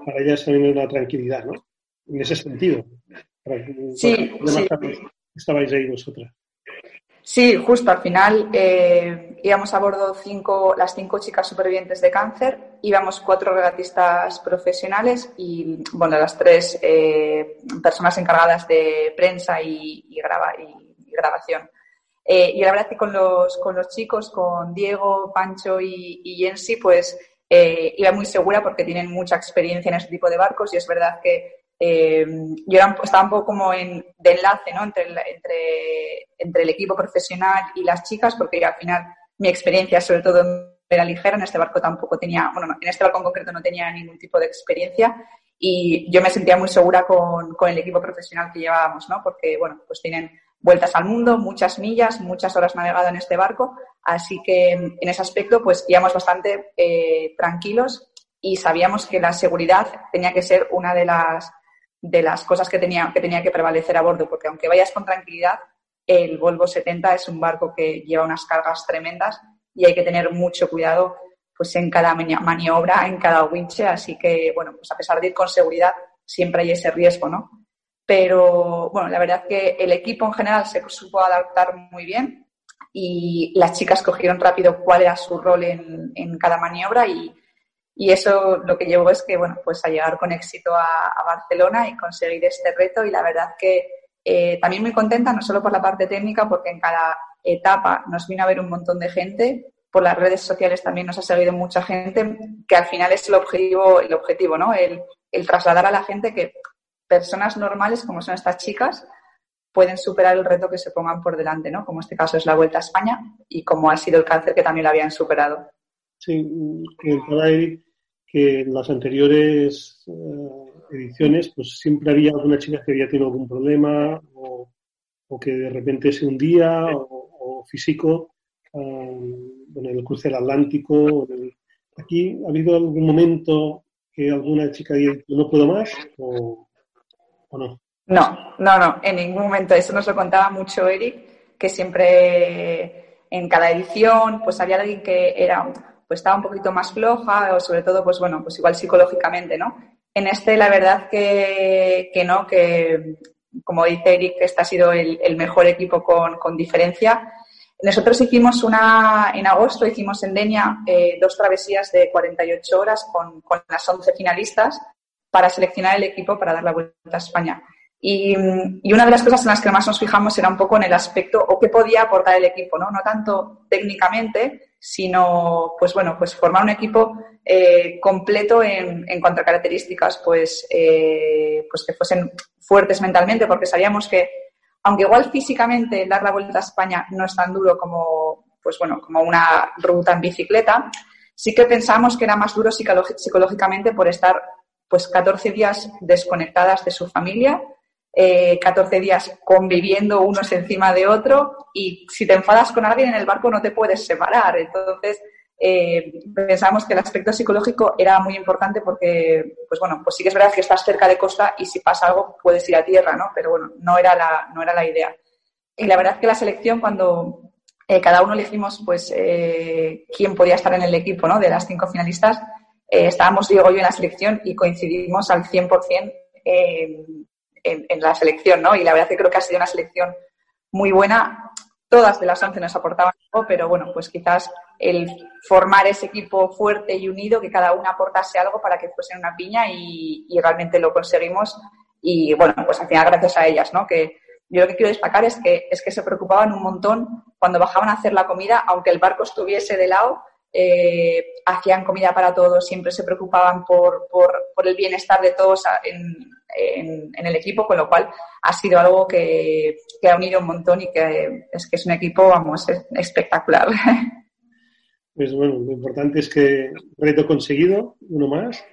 para ellas también es una tranquilidad, ¿no? En ese sentido. Sí, sí. Estabais ahí vosotras. Sí, justo al final eh, íbamos a bordo cinco, las cinco chicas supervivientes de cáncer, íbamos cuatro regatistas profesionales y bueno, las tres eh, personas encargadas de prensa y, y, grabación. Eh, y la verdad es que con los, con los chicos, con Diego, Pancho y, y Jensi, pues iba muy segura porque tienen mucha experiencia en este tipo de barcos y es verdad que eh, yo estaba un poco como en, de enlace ¿no? entre, el, entre, entre el equipo profesional y las chicas, porque al final mi experiencia, sobre todo, era ligera. En este barco tampoco tenía, bueno, en este barco en concreto no tenía ningún tipo de experiencia y yo me sentía muy segura con, con el equipo profesional que llevábamos, ¿no? Porque, bueno, pues tienen vueltas al mundo, muchas millas, muchas horas navegado en este barco, así que en ese aspecto pues íbamos bastante eh, tranquilos y sabíamos que la seguridad tenía que ser una de las de las cosas que tenía, que tenía que prevalecer a bordo, porque aunque vayas con tranquilidad, el Volvo 70 es un barco que lleva unas cargas tremendas y hay que tener mucho cuidado pues en cada maniobra, en cada winche, así que, bueno, pues a pesar de ir con seguridad, siempre hay ese riesgo, ¿no? Pero, bueno, la verdad que el equipo en general se supo adaptar muy bien y las chicas cogieron rápido cuál era su rol en, en cada maniobra y, y eso lo que llevó es que, bueno, pues a llegar con éxito a, Barcelona y conseguir este reto. Y la verdad que eh, también muy contenta, no solo por la parte técnica, porque en cada etapa nos vino a ver un montón de gente. Por las redes sociales también nos ha seguido mucha gente, que al final es el objetivo, el objetivo, ¿no? El, trasladar a la gente que personas normales, como son estas chicas, pueden superar el reto que se pongan por delante, ¿no? Como este caso es la Vuelta a España y como ha sido el cáncer que también lo habían superado. Sí, que que en las anteriores eh, ediciones pues siempre había alguna chica que había tenido algún problema o, que de repente se hundía o, físico um, en el cruce del Atlántico. Aquí ha habido algún momento que alguna chica diga no puedo más o, no. No, no, no, en ningún momento. Eso nos lo contaba mucho Eric, que siempre en cada edición pues había alguien que era pues estaba un poquito más floja o sobre todo, pues bueno, pues igual psicológicamente, ¿no? En este, la verdad que, que no, que como dice Eric, este ha sido el, mejor equipo con, con, diferencia. Nosotros hicimos una, en agosto hicimos en Denia eh, dos travesías de 48 horas con, con las 11 finalistas para seleccionar el equipo para dar la vuelta a España. Y, y, una de las cosas en las que más nos fijamos era un poco en el aspecto o qué podía aportar el equipo, ¿no? No tanto técnicamente, sino, pues bueno, pues formar un equipo eh, completo en, en, cuanto a características, pues, eh, pues que fuesen fuertes mentalmente, porque sabíamos que, aunque igual físicamente dar la vuelta a España no es tan duro como, pues bueno, como una ruta en bicicleta, sí que pensamos que era más duro psicológicamente por estar pues 14 días desconectadas de su familia, eh, 14 días conviviendo unos encima de otro y si te enfadas con alguien en el barco no te puedes separar. Entonces, eh, pensamos que el aspecto psicológico era muy importante porque, pues bueno, pues sí que es verdad que estás cerca de costa y si pasa algo puedes ir a tierra, ¿no? Pero bueno, no era la, no era la idea. Y la verdad es que la selección, cuando eh, cada uno elegimos, pues, eh, quién podía estar en el equipo, ¿no? De las cinco finalistas, estábamos Diego y yo en la selección y coincidimos al 100% en, en, la selección, ¿no? Y la verdad que creo que ha sido una selección muy buena todas de las 11 nos aportaban algo, pero bueno, pues quizás el formar ese equipo fuerte y unido, que cada una aportase algo para que fuese una piña y, realmente lo conseguimos. Y bueno, pues al final gracias a ellas, ¿no? Que yo lo que quiero destacar es que, es que se preocupaban un montón cuando bajaban a hacer la comida, aunque el barco estuviese de lado, eh, hacían comida para todos, siempre se preocupaban por, por, por el bienestar de todos en, en, el equipo, con lo cual ha sido algo que, ha unido un montón y que es que es un equipo, vamos, espectacular. Pues bueno, lo importante es que reto conseguido, uno más.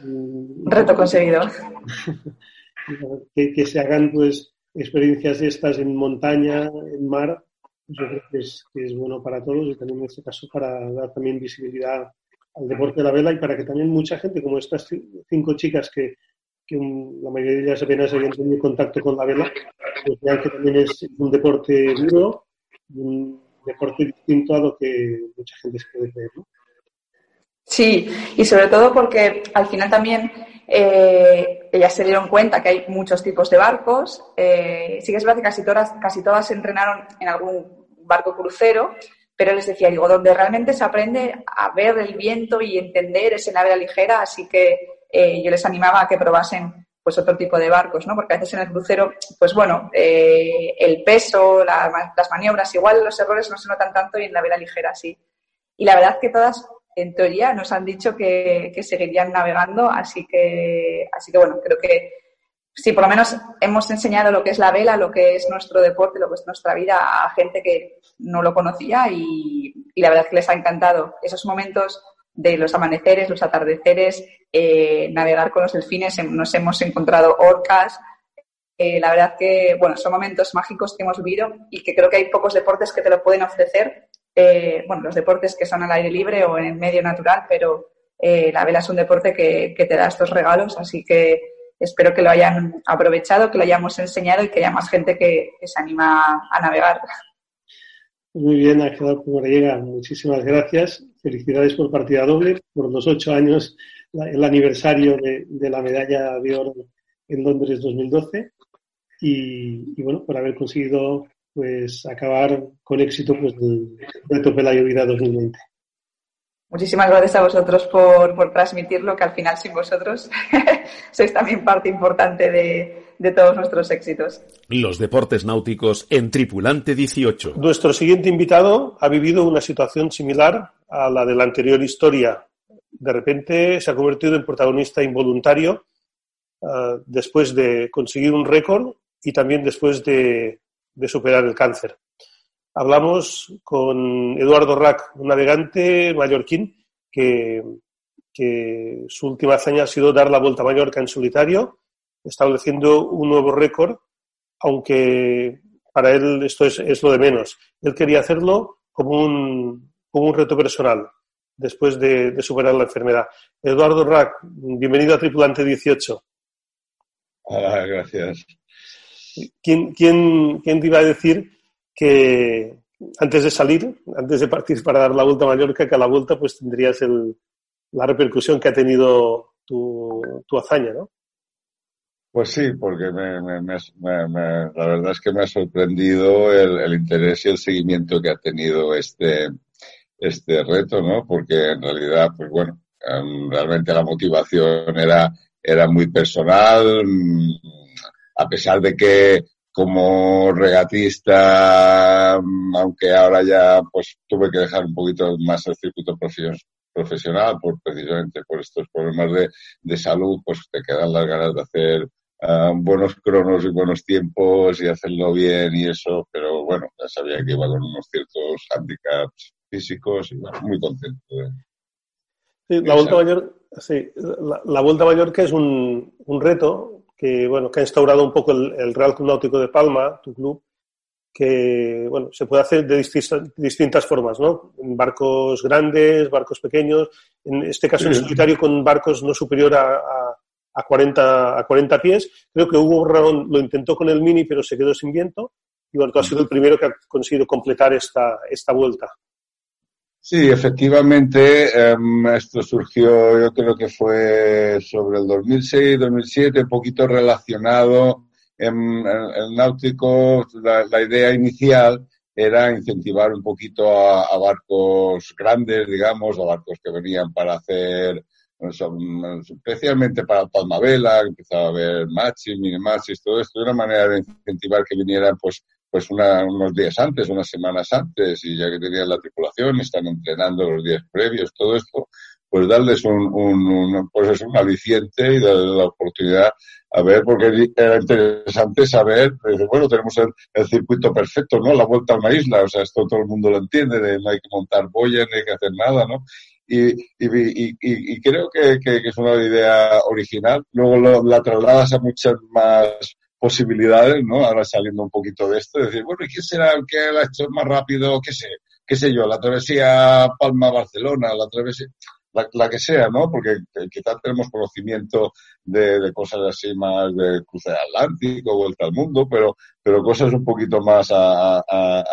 Reto conseguido. que, se hagan pues experiencias estas en montaña, en mar, yo creo que es, que es bueno para todos y también en este caso para dar también visibilidad al deporte de la vela y para que también mucha gente, como estas cinco chicas que la mayoría de ellas apenas habían tenido contacto con la vela, pues vean que también es un deporte duro, un deporte distinto a lo que mucha gente se puede creer. ¿no? Sí, y sobre todo porque al final también eh, ellas se dieron cuenta que hay muchos tipos de barcos. Eh, sí que es verdad que casi todas, casi todas entrenaron en algún barco crucero, pero les decía, digo, donde realmente se aprende a ver el viento y entender es en la vela ligera, así que eh, yo les animaba a que probasen pues otro tipo de barcos, ¿no? Porque a veces en el crucero, pues bueno, eh, el peso, las maniobras, igual los errores no se notan tanto y en la vela ligera sí. Y la verdad que todas, en teoría, nos han dicho que, seguirían navegando, así que, así que bueno, creo que sí, por lo menos hemos enseñado lo que es la vela, lo que es nuestro deporte, lo que es nuestra vida a gente que no lo conocía y, la verdad que les ha encantado esos momentos de los amaneceres, los atardeceres, eh, navegar con los delfines, nos hemos encontrado orcas. Eh, la verdad que, bueno, son momentos mágicos que hemos vivido y que creo que hay pocos deportes que te lo pueden ofrecer. Eh, bueno, los deportes que son al aire libre o en medio natural, pero la vela es un deporte que, te da estos regalos, así que espero que lo hayan aprovechado, que lo hayamos enseñado y que haya más gente que, se anima a navegar. Muy bien, Ángela llega muchísimas gracias. Felicidades por partida doble, por los ocho años, el aniversario de, la medalla de oro en Londres 2012 y, bueno, por haber conseguido pues acabar con éxito pues, el reto Pelayo Vida 2020. Muchísimas gracias a vosotros por, por transmitirlo, que al final sin vosotros sois también parte importante de, de todos nuestros éxitos. Los deportes náuticos en Tripulante 18. Nuestro siguiente invitado ha vivido una situación similar a la de la anterior historia. De repente se ha convertido en protagonista involuntario uh, después de conseguir un récord y también después de, de superar el cáncer. Hablamos con Eduardo Rack, un navegante mallorquín que, que su última hazaña ha sido dar la vuelta a Mallorca en solitario estableciendo un nuevo récord, aunque para él esto es, lo de menos. Él quería hacerlo como un, como un reto personal después de, superar la enfermedad. Eduardo Rack, bienvenido a Tripulante 18. Hola, gracias. ¿Quién, quién, quién te iba a decir que antes de salir, antes de partir para dar la vuelta a Mallorca, que a la vuelta pues tendrías el, la repercusión que ha tenido tu, tu hazaña, ¿no? Pues sí, porque me, la verdad es que me ha sorprendido el, interés y el seguimiento que ha tenido este, este reto, ¿no? Porque en realidad, pues bueno, em, realmente la motivación era, era muy personal, mm, a pesar de que como regatista, aunque ahora ya pues tuve que dejar un poquito más el circuito profesional por precisamente por estos problemas de, de salud, pues te quedan las ganas de hacer Ah, buenos cronos y buenos tiempos y hacerlo bien y eso, pero bueno, ya sabía que iba con unos ciertos handicaps físicos y muy contento. sí, la Vuelta, Mayor, sí, la, Vuelta a Mallorca es un, un, reto que, bueno, que ha instaurado un poco el, Real Club Náutico de Palma, tu club, que bueno, se puede hacer de distintas, distintas formas, ¿no? En barcos grandes, barcos pequeños, en este caso en solitario con barcos no superior a a 40, a 40 pies. Creo que Hugo Raón lo intentó con el Mini, pero se quedó sin viento. Y bueno, tú has sido el primero que ha conseguido completar esta, esta vuelta. Sí, efectivamente, em, esto surgió, yo creo que fue sobre el 2006, 2007, un poquito relacionado en el náutico, la, idea inicial era incentivar un poquito a, barcos grandes, digamos, a barcos que venían para hacer, especialmente para Palmavela, empezaba a haber machis, mini todo esto, de una manera de incentivar que vinieran, pues, pues unos días antes, unas semanas antes, y ya que tenían la tripulación, están entrenando los días previos, todo esto, pues darles un, un, pues es un aliciente y darles la oportunidad a ver, porque era interesante saber, bueno, tenemos el, circuito perfecto, ¿no? La vuelta a una isla, o sea, esto todo el mundo lo entiende, no hay que montar boya, no hay que hacer nada, ¿no? Y, y, y, y creo que, que, es una idea original. Luego la trasladas a muchas más posibilidades, ¿no? Ahora saliendo un poquito de esto, decir, bueno, ¿y quién será el que lo ha hecho más rápido? ¿Qué sé? ¿Qué sé yo? La travesía Palma-Barcelona, la travesía la, que sea, ¿no? Porque quizás tenemos conocimiento de, cosas así más de cruce Atlántico, vuelta al mundo, pero, pero cosas un poquito más a,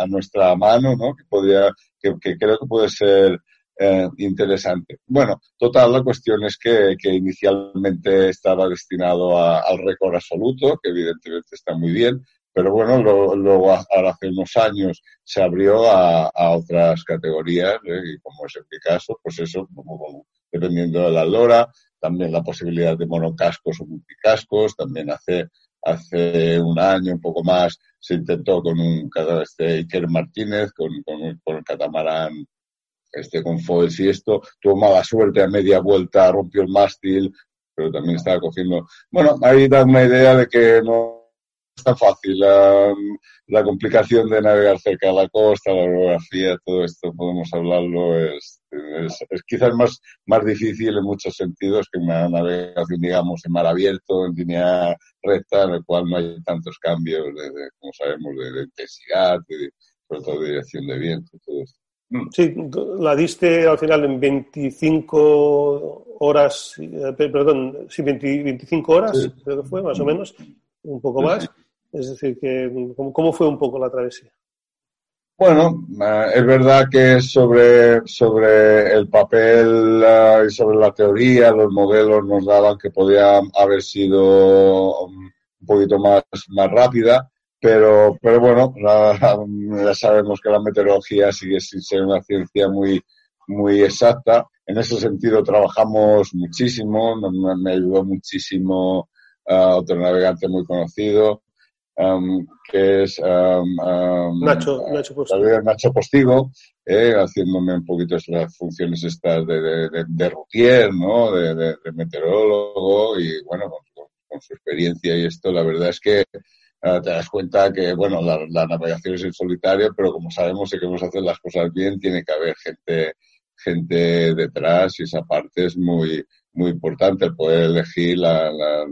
nuestra mano, ¿no? Que podría, que, creo que puede ser eh, interesante. Bueno, total, la cuestión es que, que inicialmente estaba destinado al récord absoluto, que evidentemente está muy bien, pero bueno, luego ahora hace unos años se abrió a, otras categorías, ¿eh? y como es en mi caso, pues eso, dependiendo de la lora, también la posibilidad de monocascos o multicascos, también hace, hace un año, un poco más, se intentó con un este Iker Martínez, con, con, el catamarán este con foils y esto, tuvo mala suerte a media vuelta, rompió el mástil, pero también estaba cogiendo. Bueno, ahí da una idea de que no es tan fácil. La, complicación de navegar cerca de la costa, la orografía, todo esto, podemos hablarlo, es, es, quizás más, más difícil en muchos sentidos que una navegación, digamos, en mar abierto, en línea recta, en el cual no hay tantos cambios, de, como sabemos, de, intensidad, de, sobre todo de dirección de viento, todo esto. Mm. Sí, la diste al final en 25 horas, eh, perdón, sí, 25 horas, creo que fue, más o menos, un poco más. Es decir, que, ¿cómo, fue un poco la travesía? Bueno, eh, es verdad que sobre, sobre el papel eh, y sobre la teoría, los modelos nos daban que podía haber sido um, un poquito más, más rápida, pero, pero bueno, ya sabemos que la meteorología sigue sin ser una ciencia muy, muy exacta. En ese sentido trabajamos muchísimo, me ayudó muchísimo uh, otro navegante muy conocido, Um, que es um, um, Nacho, Nacho Postigo, Nacho Postigo eh, haciéndome un poquito las funciones estas de, de, de, routier, ¿no? De, de, meteorólogo y bueno, con, su experiencia y esto, la verdad es que uh, te das cuenta que, bueno, la, la, navegación es en solitario, pero como sabemos que queremos hacer las cosas bien, tiene que haber gente, gente detrás y esa parte es muy, muy importante, el poder elegir la, la,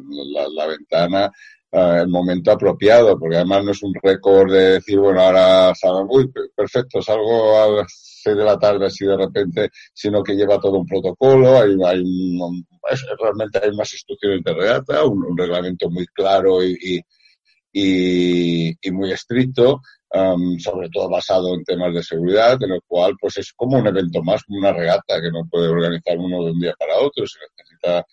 la, ventana el momento apropiado, porque además no es un récord de decir, bueno, ahora salgo, uy, perfecto, salgo a las seis de la tarde así de repente, sino que lleva todo un protocolo, hay, hay realmente hay unas instrucciones de regata, un, reglamento muy claro y, y, y, muy estricto, um, sobre todo basado en temas de seguridad, en el cual pues es como un evento más, como una regata que no puede organizar uno de un día para otro, se necesita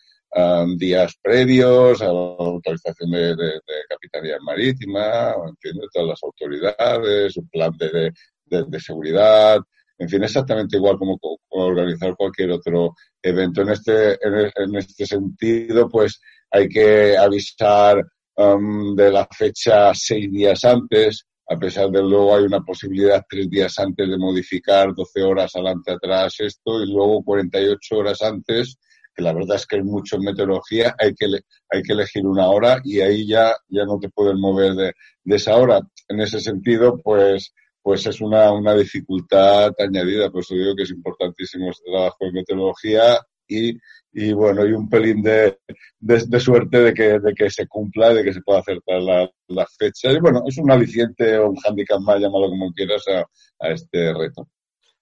días previos a la autorización de, de, de Capitanía Marítima, entiende, todas las autoridades, un plan de, de, seguridad, en fin, exactamente igual como, organizar cualquier otro evento. En este, en, este sentido, pues hay que avisar um, de la fecha seis días antes, a pesar de luego hay una posibilidad tres días antes de modificar 12 horas adelante atrás esto y luego 48 horas antes que la verdad es que hay mucho en meteorología, hay que, hay que elegir una hora y ahí ya, ya no te puedes mover de, de esa hora. En ese sentido, pues, pues es una, una dificultad añadida, por eso digo que es importantísimo este trabajo en meteorología y, y bueno, y un pelín de, de, suerte de que, de que se cumpla, de que se pueda acertar la, la fecha. Y bueno, es un aliciente o un handicap más, llámalo como quieras, a, este reto.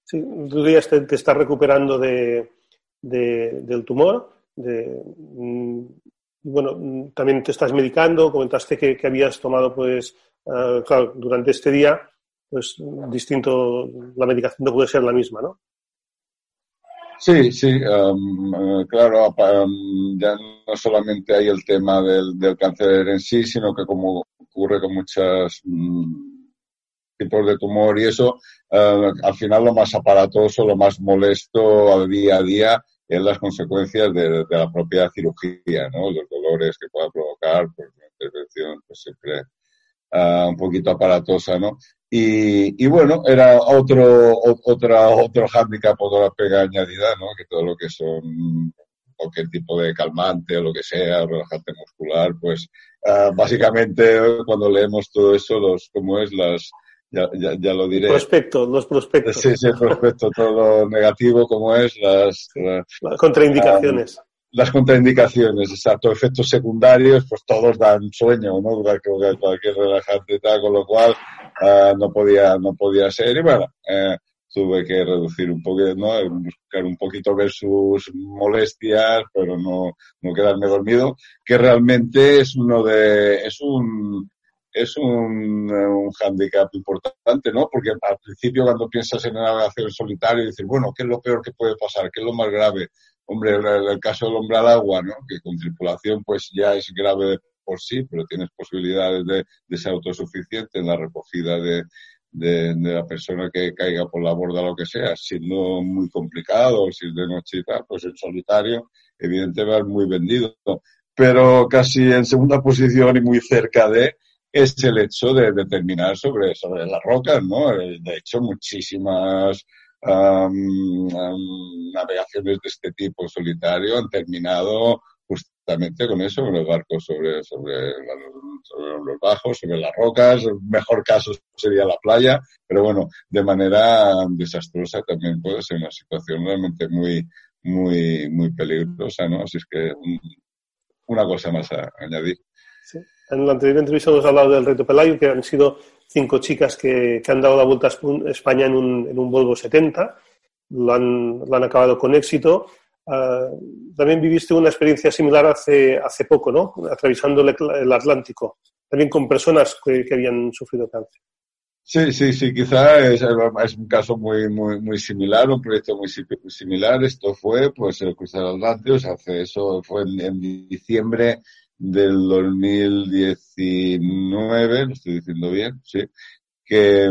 Sí, tú ya te, te estás recuperando de, del tumor. De, mm, bueno, mm, también te estás medicando, comentaste que, habías tomado, pues, ah, claro, durante este día, pues, distinto, la medicación no puede ser la misma, ¿no? Sí, sí, um, claro, um, ya no solamente hay el tema del, del, cáncer en sí, sino que como ocurre con muchas mm, tipos de tumor y eso, eh, al final lo más aparatoso, lo más molesto al día a día es las consecuencias de, la propia cirugía, ¿no? Los dolores que pueda provocar, pues una intervención pues siempre uh, un poquito aparatosa, ¿no? Y, y, bueno, era otro, otra, otro hándicap, otra pega añadida, ¿no? Que todo lo que son cualquier tipo de calmante o lo que sea, relajante muscular, pues uh, básicamente cuando leemos todo eso, los, como es las, ya, ya, lo diré. Prospectos, los prospectos. Sí, sí, el prospecto, todo lo negativo como es, las, las contraindicaciones. las contraindicaciones, exacto, efectos secundarios, pues todos dan sueño, ¿no? Cualquier relajante y tal, con lo cual uh, no podía, no podía ser. Y bueno, eh, tuve que reducir un poco, ¿no? buscar un poquito ver sus molestias, pero no, no quedarme dormido, que realmente es uno de, es un, es un, un hándicap importante, ¿no? Porque al principio cuando piensas en navegación solitario dices, bueno, ¿qué es lo peor que puede pasar? ¿Qué es lo más grave? Hombre, el, el caso del hombre al agua, ¿no? Que con tripulación pues ya es grave por sí, pero tienes posibilidades de, ser autosuficiente en la recogida de, de, la persona que caiga por la borda, lo que sea, siendo muy complicado, si es de noche y tal, pues en solitario, evidentemente muy vendido. Pero casi en segunda posición y muy cerca de, es el hecho de determinar sobre, sobre las rocas, ¿no? De hecho, muchísimas navegaciones de este tipo solitario han terminado justamente con eso, con los barcos sobre, sobre, los bajos, sobre las rocas. El mejor caso sería la playa, pero bueno, de manera desastrosa también puede ser una situación realmente muy, muy, muy peligrosa, ¿no? Así es que una cosa más a añadir. En la anterior entrevista hemos hablado del reto Pelayo, que han sido cinco chicas que, que han dado la vuelta a España en un, en un Volvo 70. Lo han, lo han acabado con éxito. Uh, también viviste una experiencia similar hace, hace poco, ¿no? Atravesando el, el Atlántico, también con personas que, habían sufrido cáncer. Sí, sí, sí, quizá es, un caso muy, muy, muy similar, un proyecto muy, similar. Esto fue, pues, el Cruzar Atlántico, hace eso fue en, en diciembre del 2019, lo estoy diciendo bien, sí, que,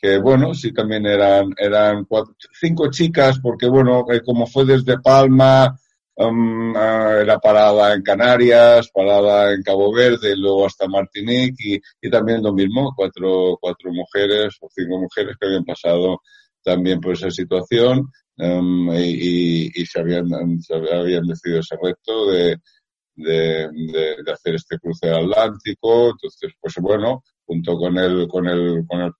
que, bueno, sí también eran, eran cuatro, cinco chicas, porque bueno, eh, como fue desde Palma, um, uh, era parada en Canarias, parada en Cabo Verde, luego hasta Martinique y, y, también lo mismo, cuatro, cuatro mujeres o cinco mujeres que habían pasado también por esa situación um, y, y, y, se, habían, se habían decidido ese reto de, de, de, de, hacer este cruce atlántico. Entonces, pues bueno, junto con el, con el, con el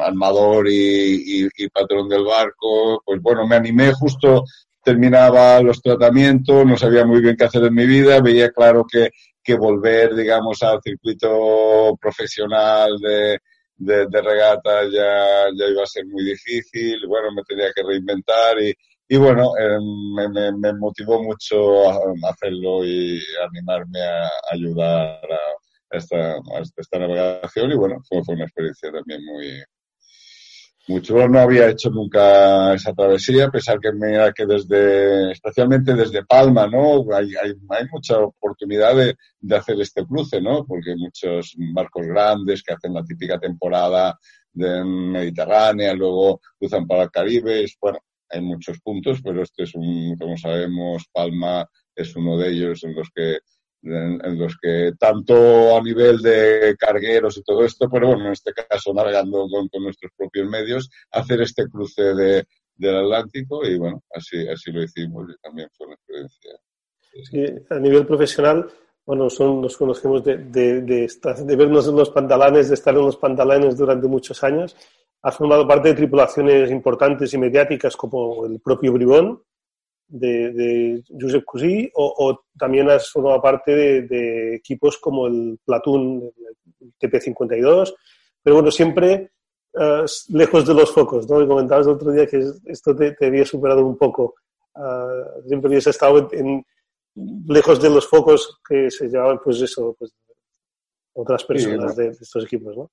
armador y, y, y, patrón del barco, pues bueno, me animé justo, terminaba los tratamientos, no sabía muy bien qué hacer en mi vida, veía claro que, que volver, digamos, al circuito profesional de, de, de regata ya, ya iba a ser muy difícil, bueno, me tenía que reinventar y, y bueno, me, me, me, motivó mucho a hacerlo y animarme a ayudar a esta, a esta navegación y bueno, fue, fue una experiencia también muy, mucho no había hecho nunca esa travesía, a pesar que mira que desde, especialmente desde Palma, ¿no? Hay, hay, hay mucha oportunidad de, de, hacer este cruce, ¿no? Porque muchos barcos grandes que hacen la típica temporada de Mediterránea, luego cruzan para el Caribe, bueno, hay muchos puntos, pero este es un, como sabemos, Palma es uno de ellos en los que en, los que tanto a nivel de cargueros y todo esto, pero bueno, en este caso navegando con, nuestros propios medios, hacer este cruce de, del Atlántico y bueno, así, así lo hicimos y también fue una experiencia. A nivel profesional, bueno, son, nos conocemos de, de, de, de vernos en los pantalones, de estar en los pantalones durante muchos años ha formado parte de tripulaciones importantes y mediáticas como el propio Bribón de, de Josep Cusí o, o, también has formado parte de, de equipos como el Platoon, el TP52, pero bueno, siempre uh, lejos de los focos, ¿no? Y comentabas el otro día que esto te, te había superado un poco. Uh, siempre habías estado en, lejos de los focos que se llevaban, pues eso, pues otras personas de, de estos equipos, ¿no?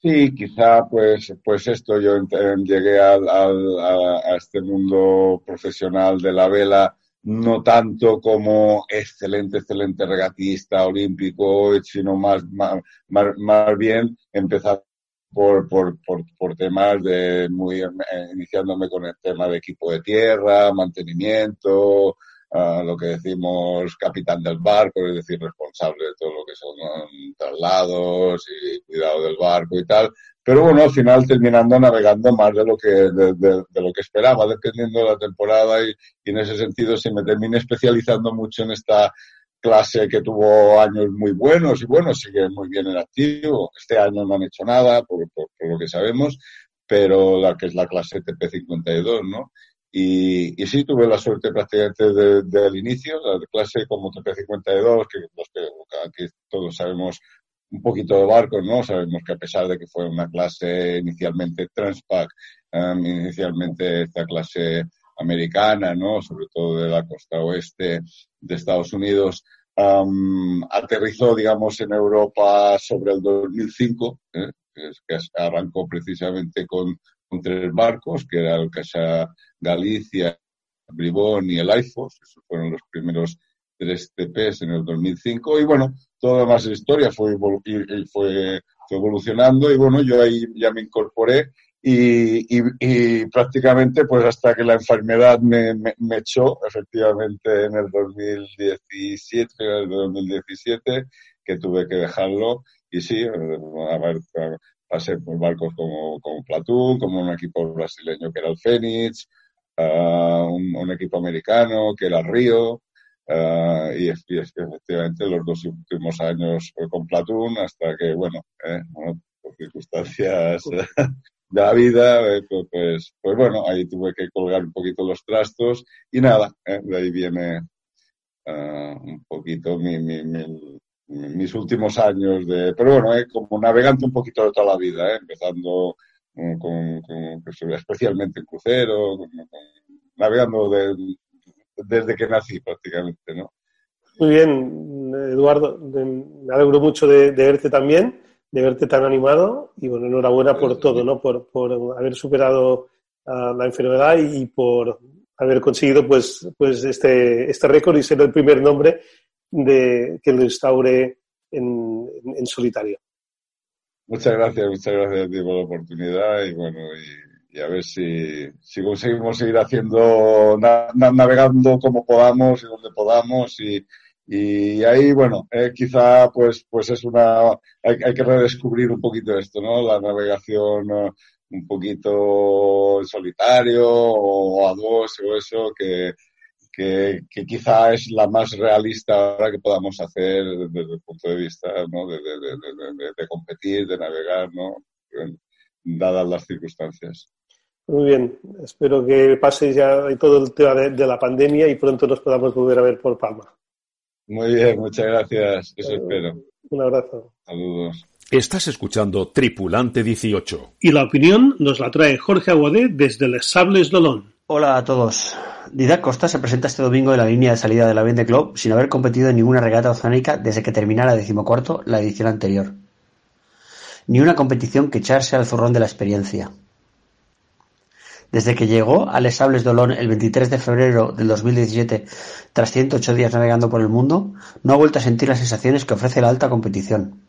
Sí, quizá pues, pues esto, yo llegué al, al, a, este mundo profesional de la vela no tanto como excelente, excelente regatista olímpico, sino más, más, más bien empezando por, por, por, por temas de muy eh, iniciándome con el tema de equipo de tierra, mantenimiento, uh, lo que decimos capitán del barco, es decir, responsable de todo lo que son traslados y cuidado del barco y tal. Pero bueno, al final terminando navegando más de lo que, de, de, de lo que esperaba, dependiendo de la temporada y, en ese sentido se me terminé especializando mucho en esta clase que tuvo años muy buenos y bueno, sigue muy bien en activo. Este año no han hecho nada, por, por lo que sabemos, pero la que es la clase TP52, ¿no? Y, sí, tuve la suerte prácticamente del de, inicio, la clase como TP52, que los que todos sabemos un poquito de barcos, ¿no? Sabemos que a pesar de que fue una clase inicialmente Transpac, um, inicialmente esta clase americana, ¿no? Sobre todo de la costa oeste de Estados Unidos, um, aterrizó, digamos, en Europa sobre el 2005, ¿eh? que arrancó precisamente con, con, tres barcos, que era el Casa Galicia, Bribón y el AIFOS, esos fueron los primeros tres TPs en el 2005, y bueno, toda más historia fue, fue, fue evolucionando, y bueno, yo ahí ya me incorporé, y, y, prácticamente pues hasta que la enfermedad me, me, echó efectivamente en el 2017, en el 2017 que tuve que dejarlo. Y sí, a ver, pasé por barcos como, como Platoon, como un equipo brasileño que era el Fénix, uh, un, un, equipo americano que era el Río, uh, y, es, y, es, que efectivamente los dos últimos años con Platoon hasta que, bueno, eh, bueno por circunstancias de la vida, eh, pues, pues bueno, ahí tuve que colgar un poquito los trastos y nada, eh, de ahí viene uh, un poquito mi, mi, mi, mis últimos años de, pero bueno, eh, como navegante un poquito de toda la vida, eh, empezando con, con, con, especialmente en crucero, con, navegando de, desde que nací prácticamente, ¿no? Muy bien, Eduardo, me alegro mucho de, de verte también de verte tan animado y bueno, enhorabuena por todo, ¿no? Por, por haber superado uh, la enfermedad y, por haber conseguido pues, pues este, este récord y ser el primer nombre de, que lo instaure en, en, en, solitario. Muchas gracias, muchas gracias a ti por la oportunidad y bueno, y, y a ver si, si, conseguimos seguir haciendo, na, navegando como podamos y donde podamos y, y ahí, bueno, eh, quizá pues, pues es una, hay, hay, que redescubrir un poquito esto, ¿no? La navegación uh, un poquito solitario o a dos o eso, que, que, que, quizá es la más realista ahora que podamos hacer desde el punto de vista, ¿no? De, de, de, de competir, de navegar, ¿no? Dadas las circunstancias. Muy bien, espero que pase ya todo el tema de, la pandemia y pronto nos podamos volver a ver por Palma. Muy bien, muchas gracias. Eso espero. Un abrazo. Saludos. Estás escuchando Tripulante 18. Y la opinión nos la trae Jorge Aguadé desde Les Sables Dolón. Hola a todos. Didac Costa se presenta este domingo en la línea de salida de la Vende Club sin haber competido en ninguna regata oceánica desde que terminara decimocuarto la edición anterior. Ni una competición que echarse al zurrón de la experiencia. Desde que llegó a Les Sables d'Olón el 23 de febrero del 2017, tras 108 días navegando por el mundo, no ha vuelto a sentir las sensaciones que ofrece la alta competición.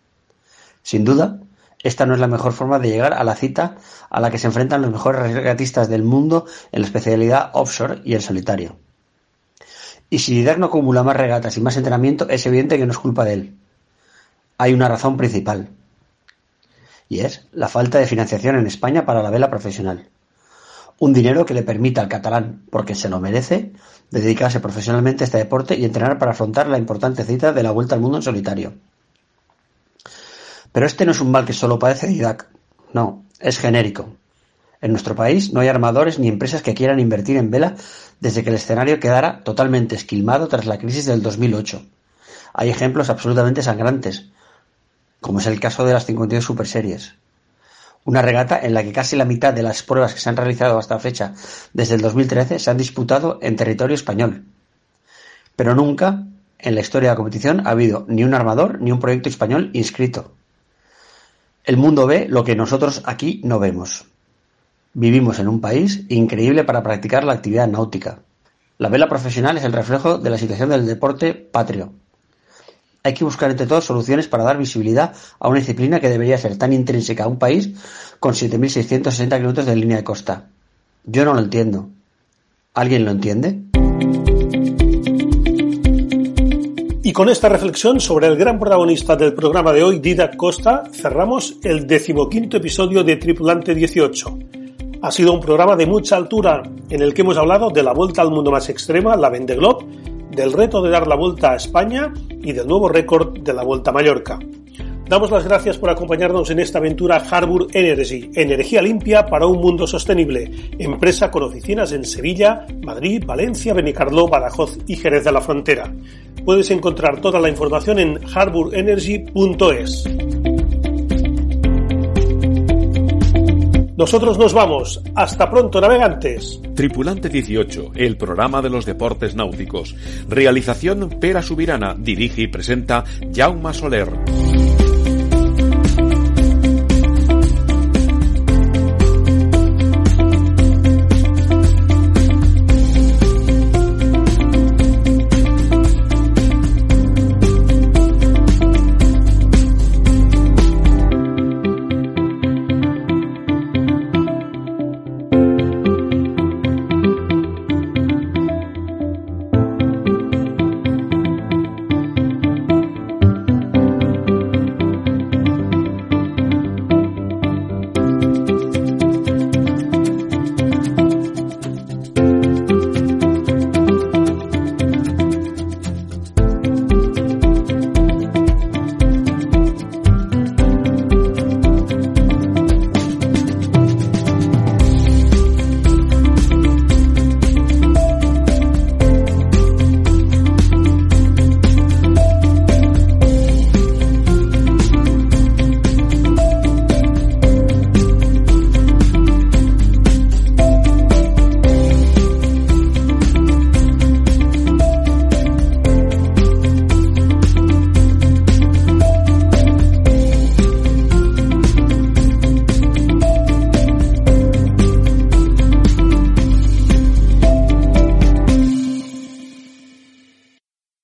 Sin duda, esta no es la mejor forma de llegar a la cita a la que se enfrentan los mejores regatistas del mundo en la especialidad offshore y el solitario. Y si Didac no acumula más regatas y más entrenamiento, es evidente que no es culpa de él. Hay una razón principal. Y es la falta de financiación en España para la vela profesional un dinero que le permita al catalán, porque se lo merece, dedicarse profesionalmente a este deporte y entrenar para afrontar la importante cita de la vuelta al mundo en solitario. Pero este no es un mal que solo padece Didac, no, es genérico. En nuestro país no hay armadores ni empresas que quieran invertir en vela desde que el escenario quedara totalmente esquilmado tras la crisis del 2008. Hay ejemplos absolutamente sangrantes, como es el caso de las 52 superseries. Una regata en la que casi la mitad de las pruebas que se han realizado hasta fecha desde el 2013 se han disputado en territorio español. Pero nunca en la historia de la competición ha habido ni un armador ni un proyecto español inscrito. El mundo ve lo que nosotros aquí no vemos. Vivimos en un país increíble para practicar la actividad náutica. La vela profesional es el reflejo de la situación del deporte patrio. hay que buscar entre todos soluciones para dar visibilidad a una disciplina que debería ser tan intrínseca a un país con 7.660 kilómetros de línea de costa. Yo no lo entiendo. ¿Alguien lo entiende? Y con esta reflexión sobre el gran protagonista del programa de hoy, Didac Costa, cerramos el decimoquinto episodio de Tripulante 18. Ha sido un programa de mucha altura en el que hemos hablado de la vuelta al mundo más extrema, la Vende Globe, del reto de dar la vuelta a España y del nuevo récord de la Vuelta a Mallorca. Damos las gracias por acompañarnos en esta aventura Harbour Energy, energía limpia para un mundo sostenible, empresa con oficinas en Sevilla, Madrid, Valencia, Benicarló, Badajoz y Jerez de la Frontera. Puedes encontrar toda la información en harbourenergy.es. Nosotros nos vamos. Hasta pronto, navegantes. Tripulante 18, el programa de los deportes náuticos. Realización Pera Subirana. Dirige y presenta Jaume Soler.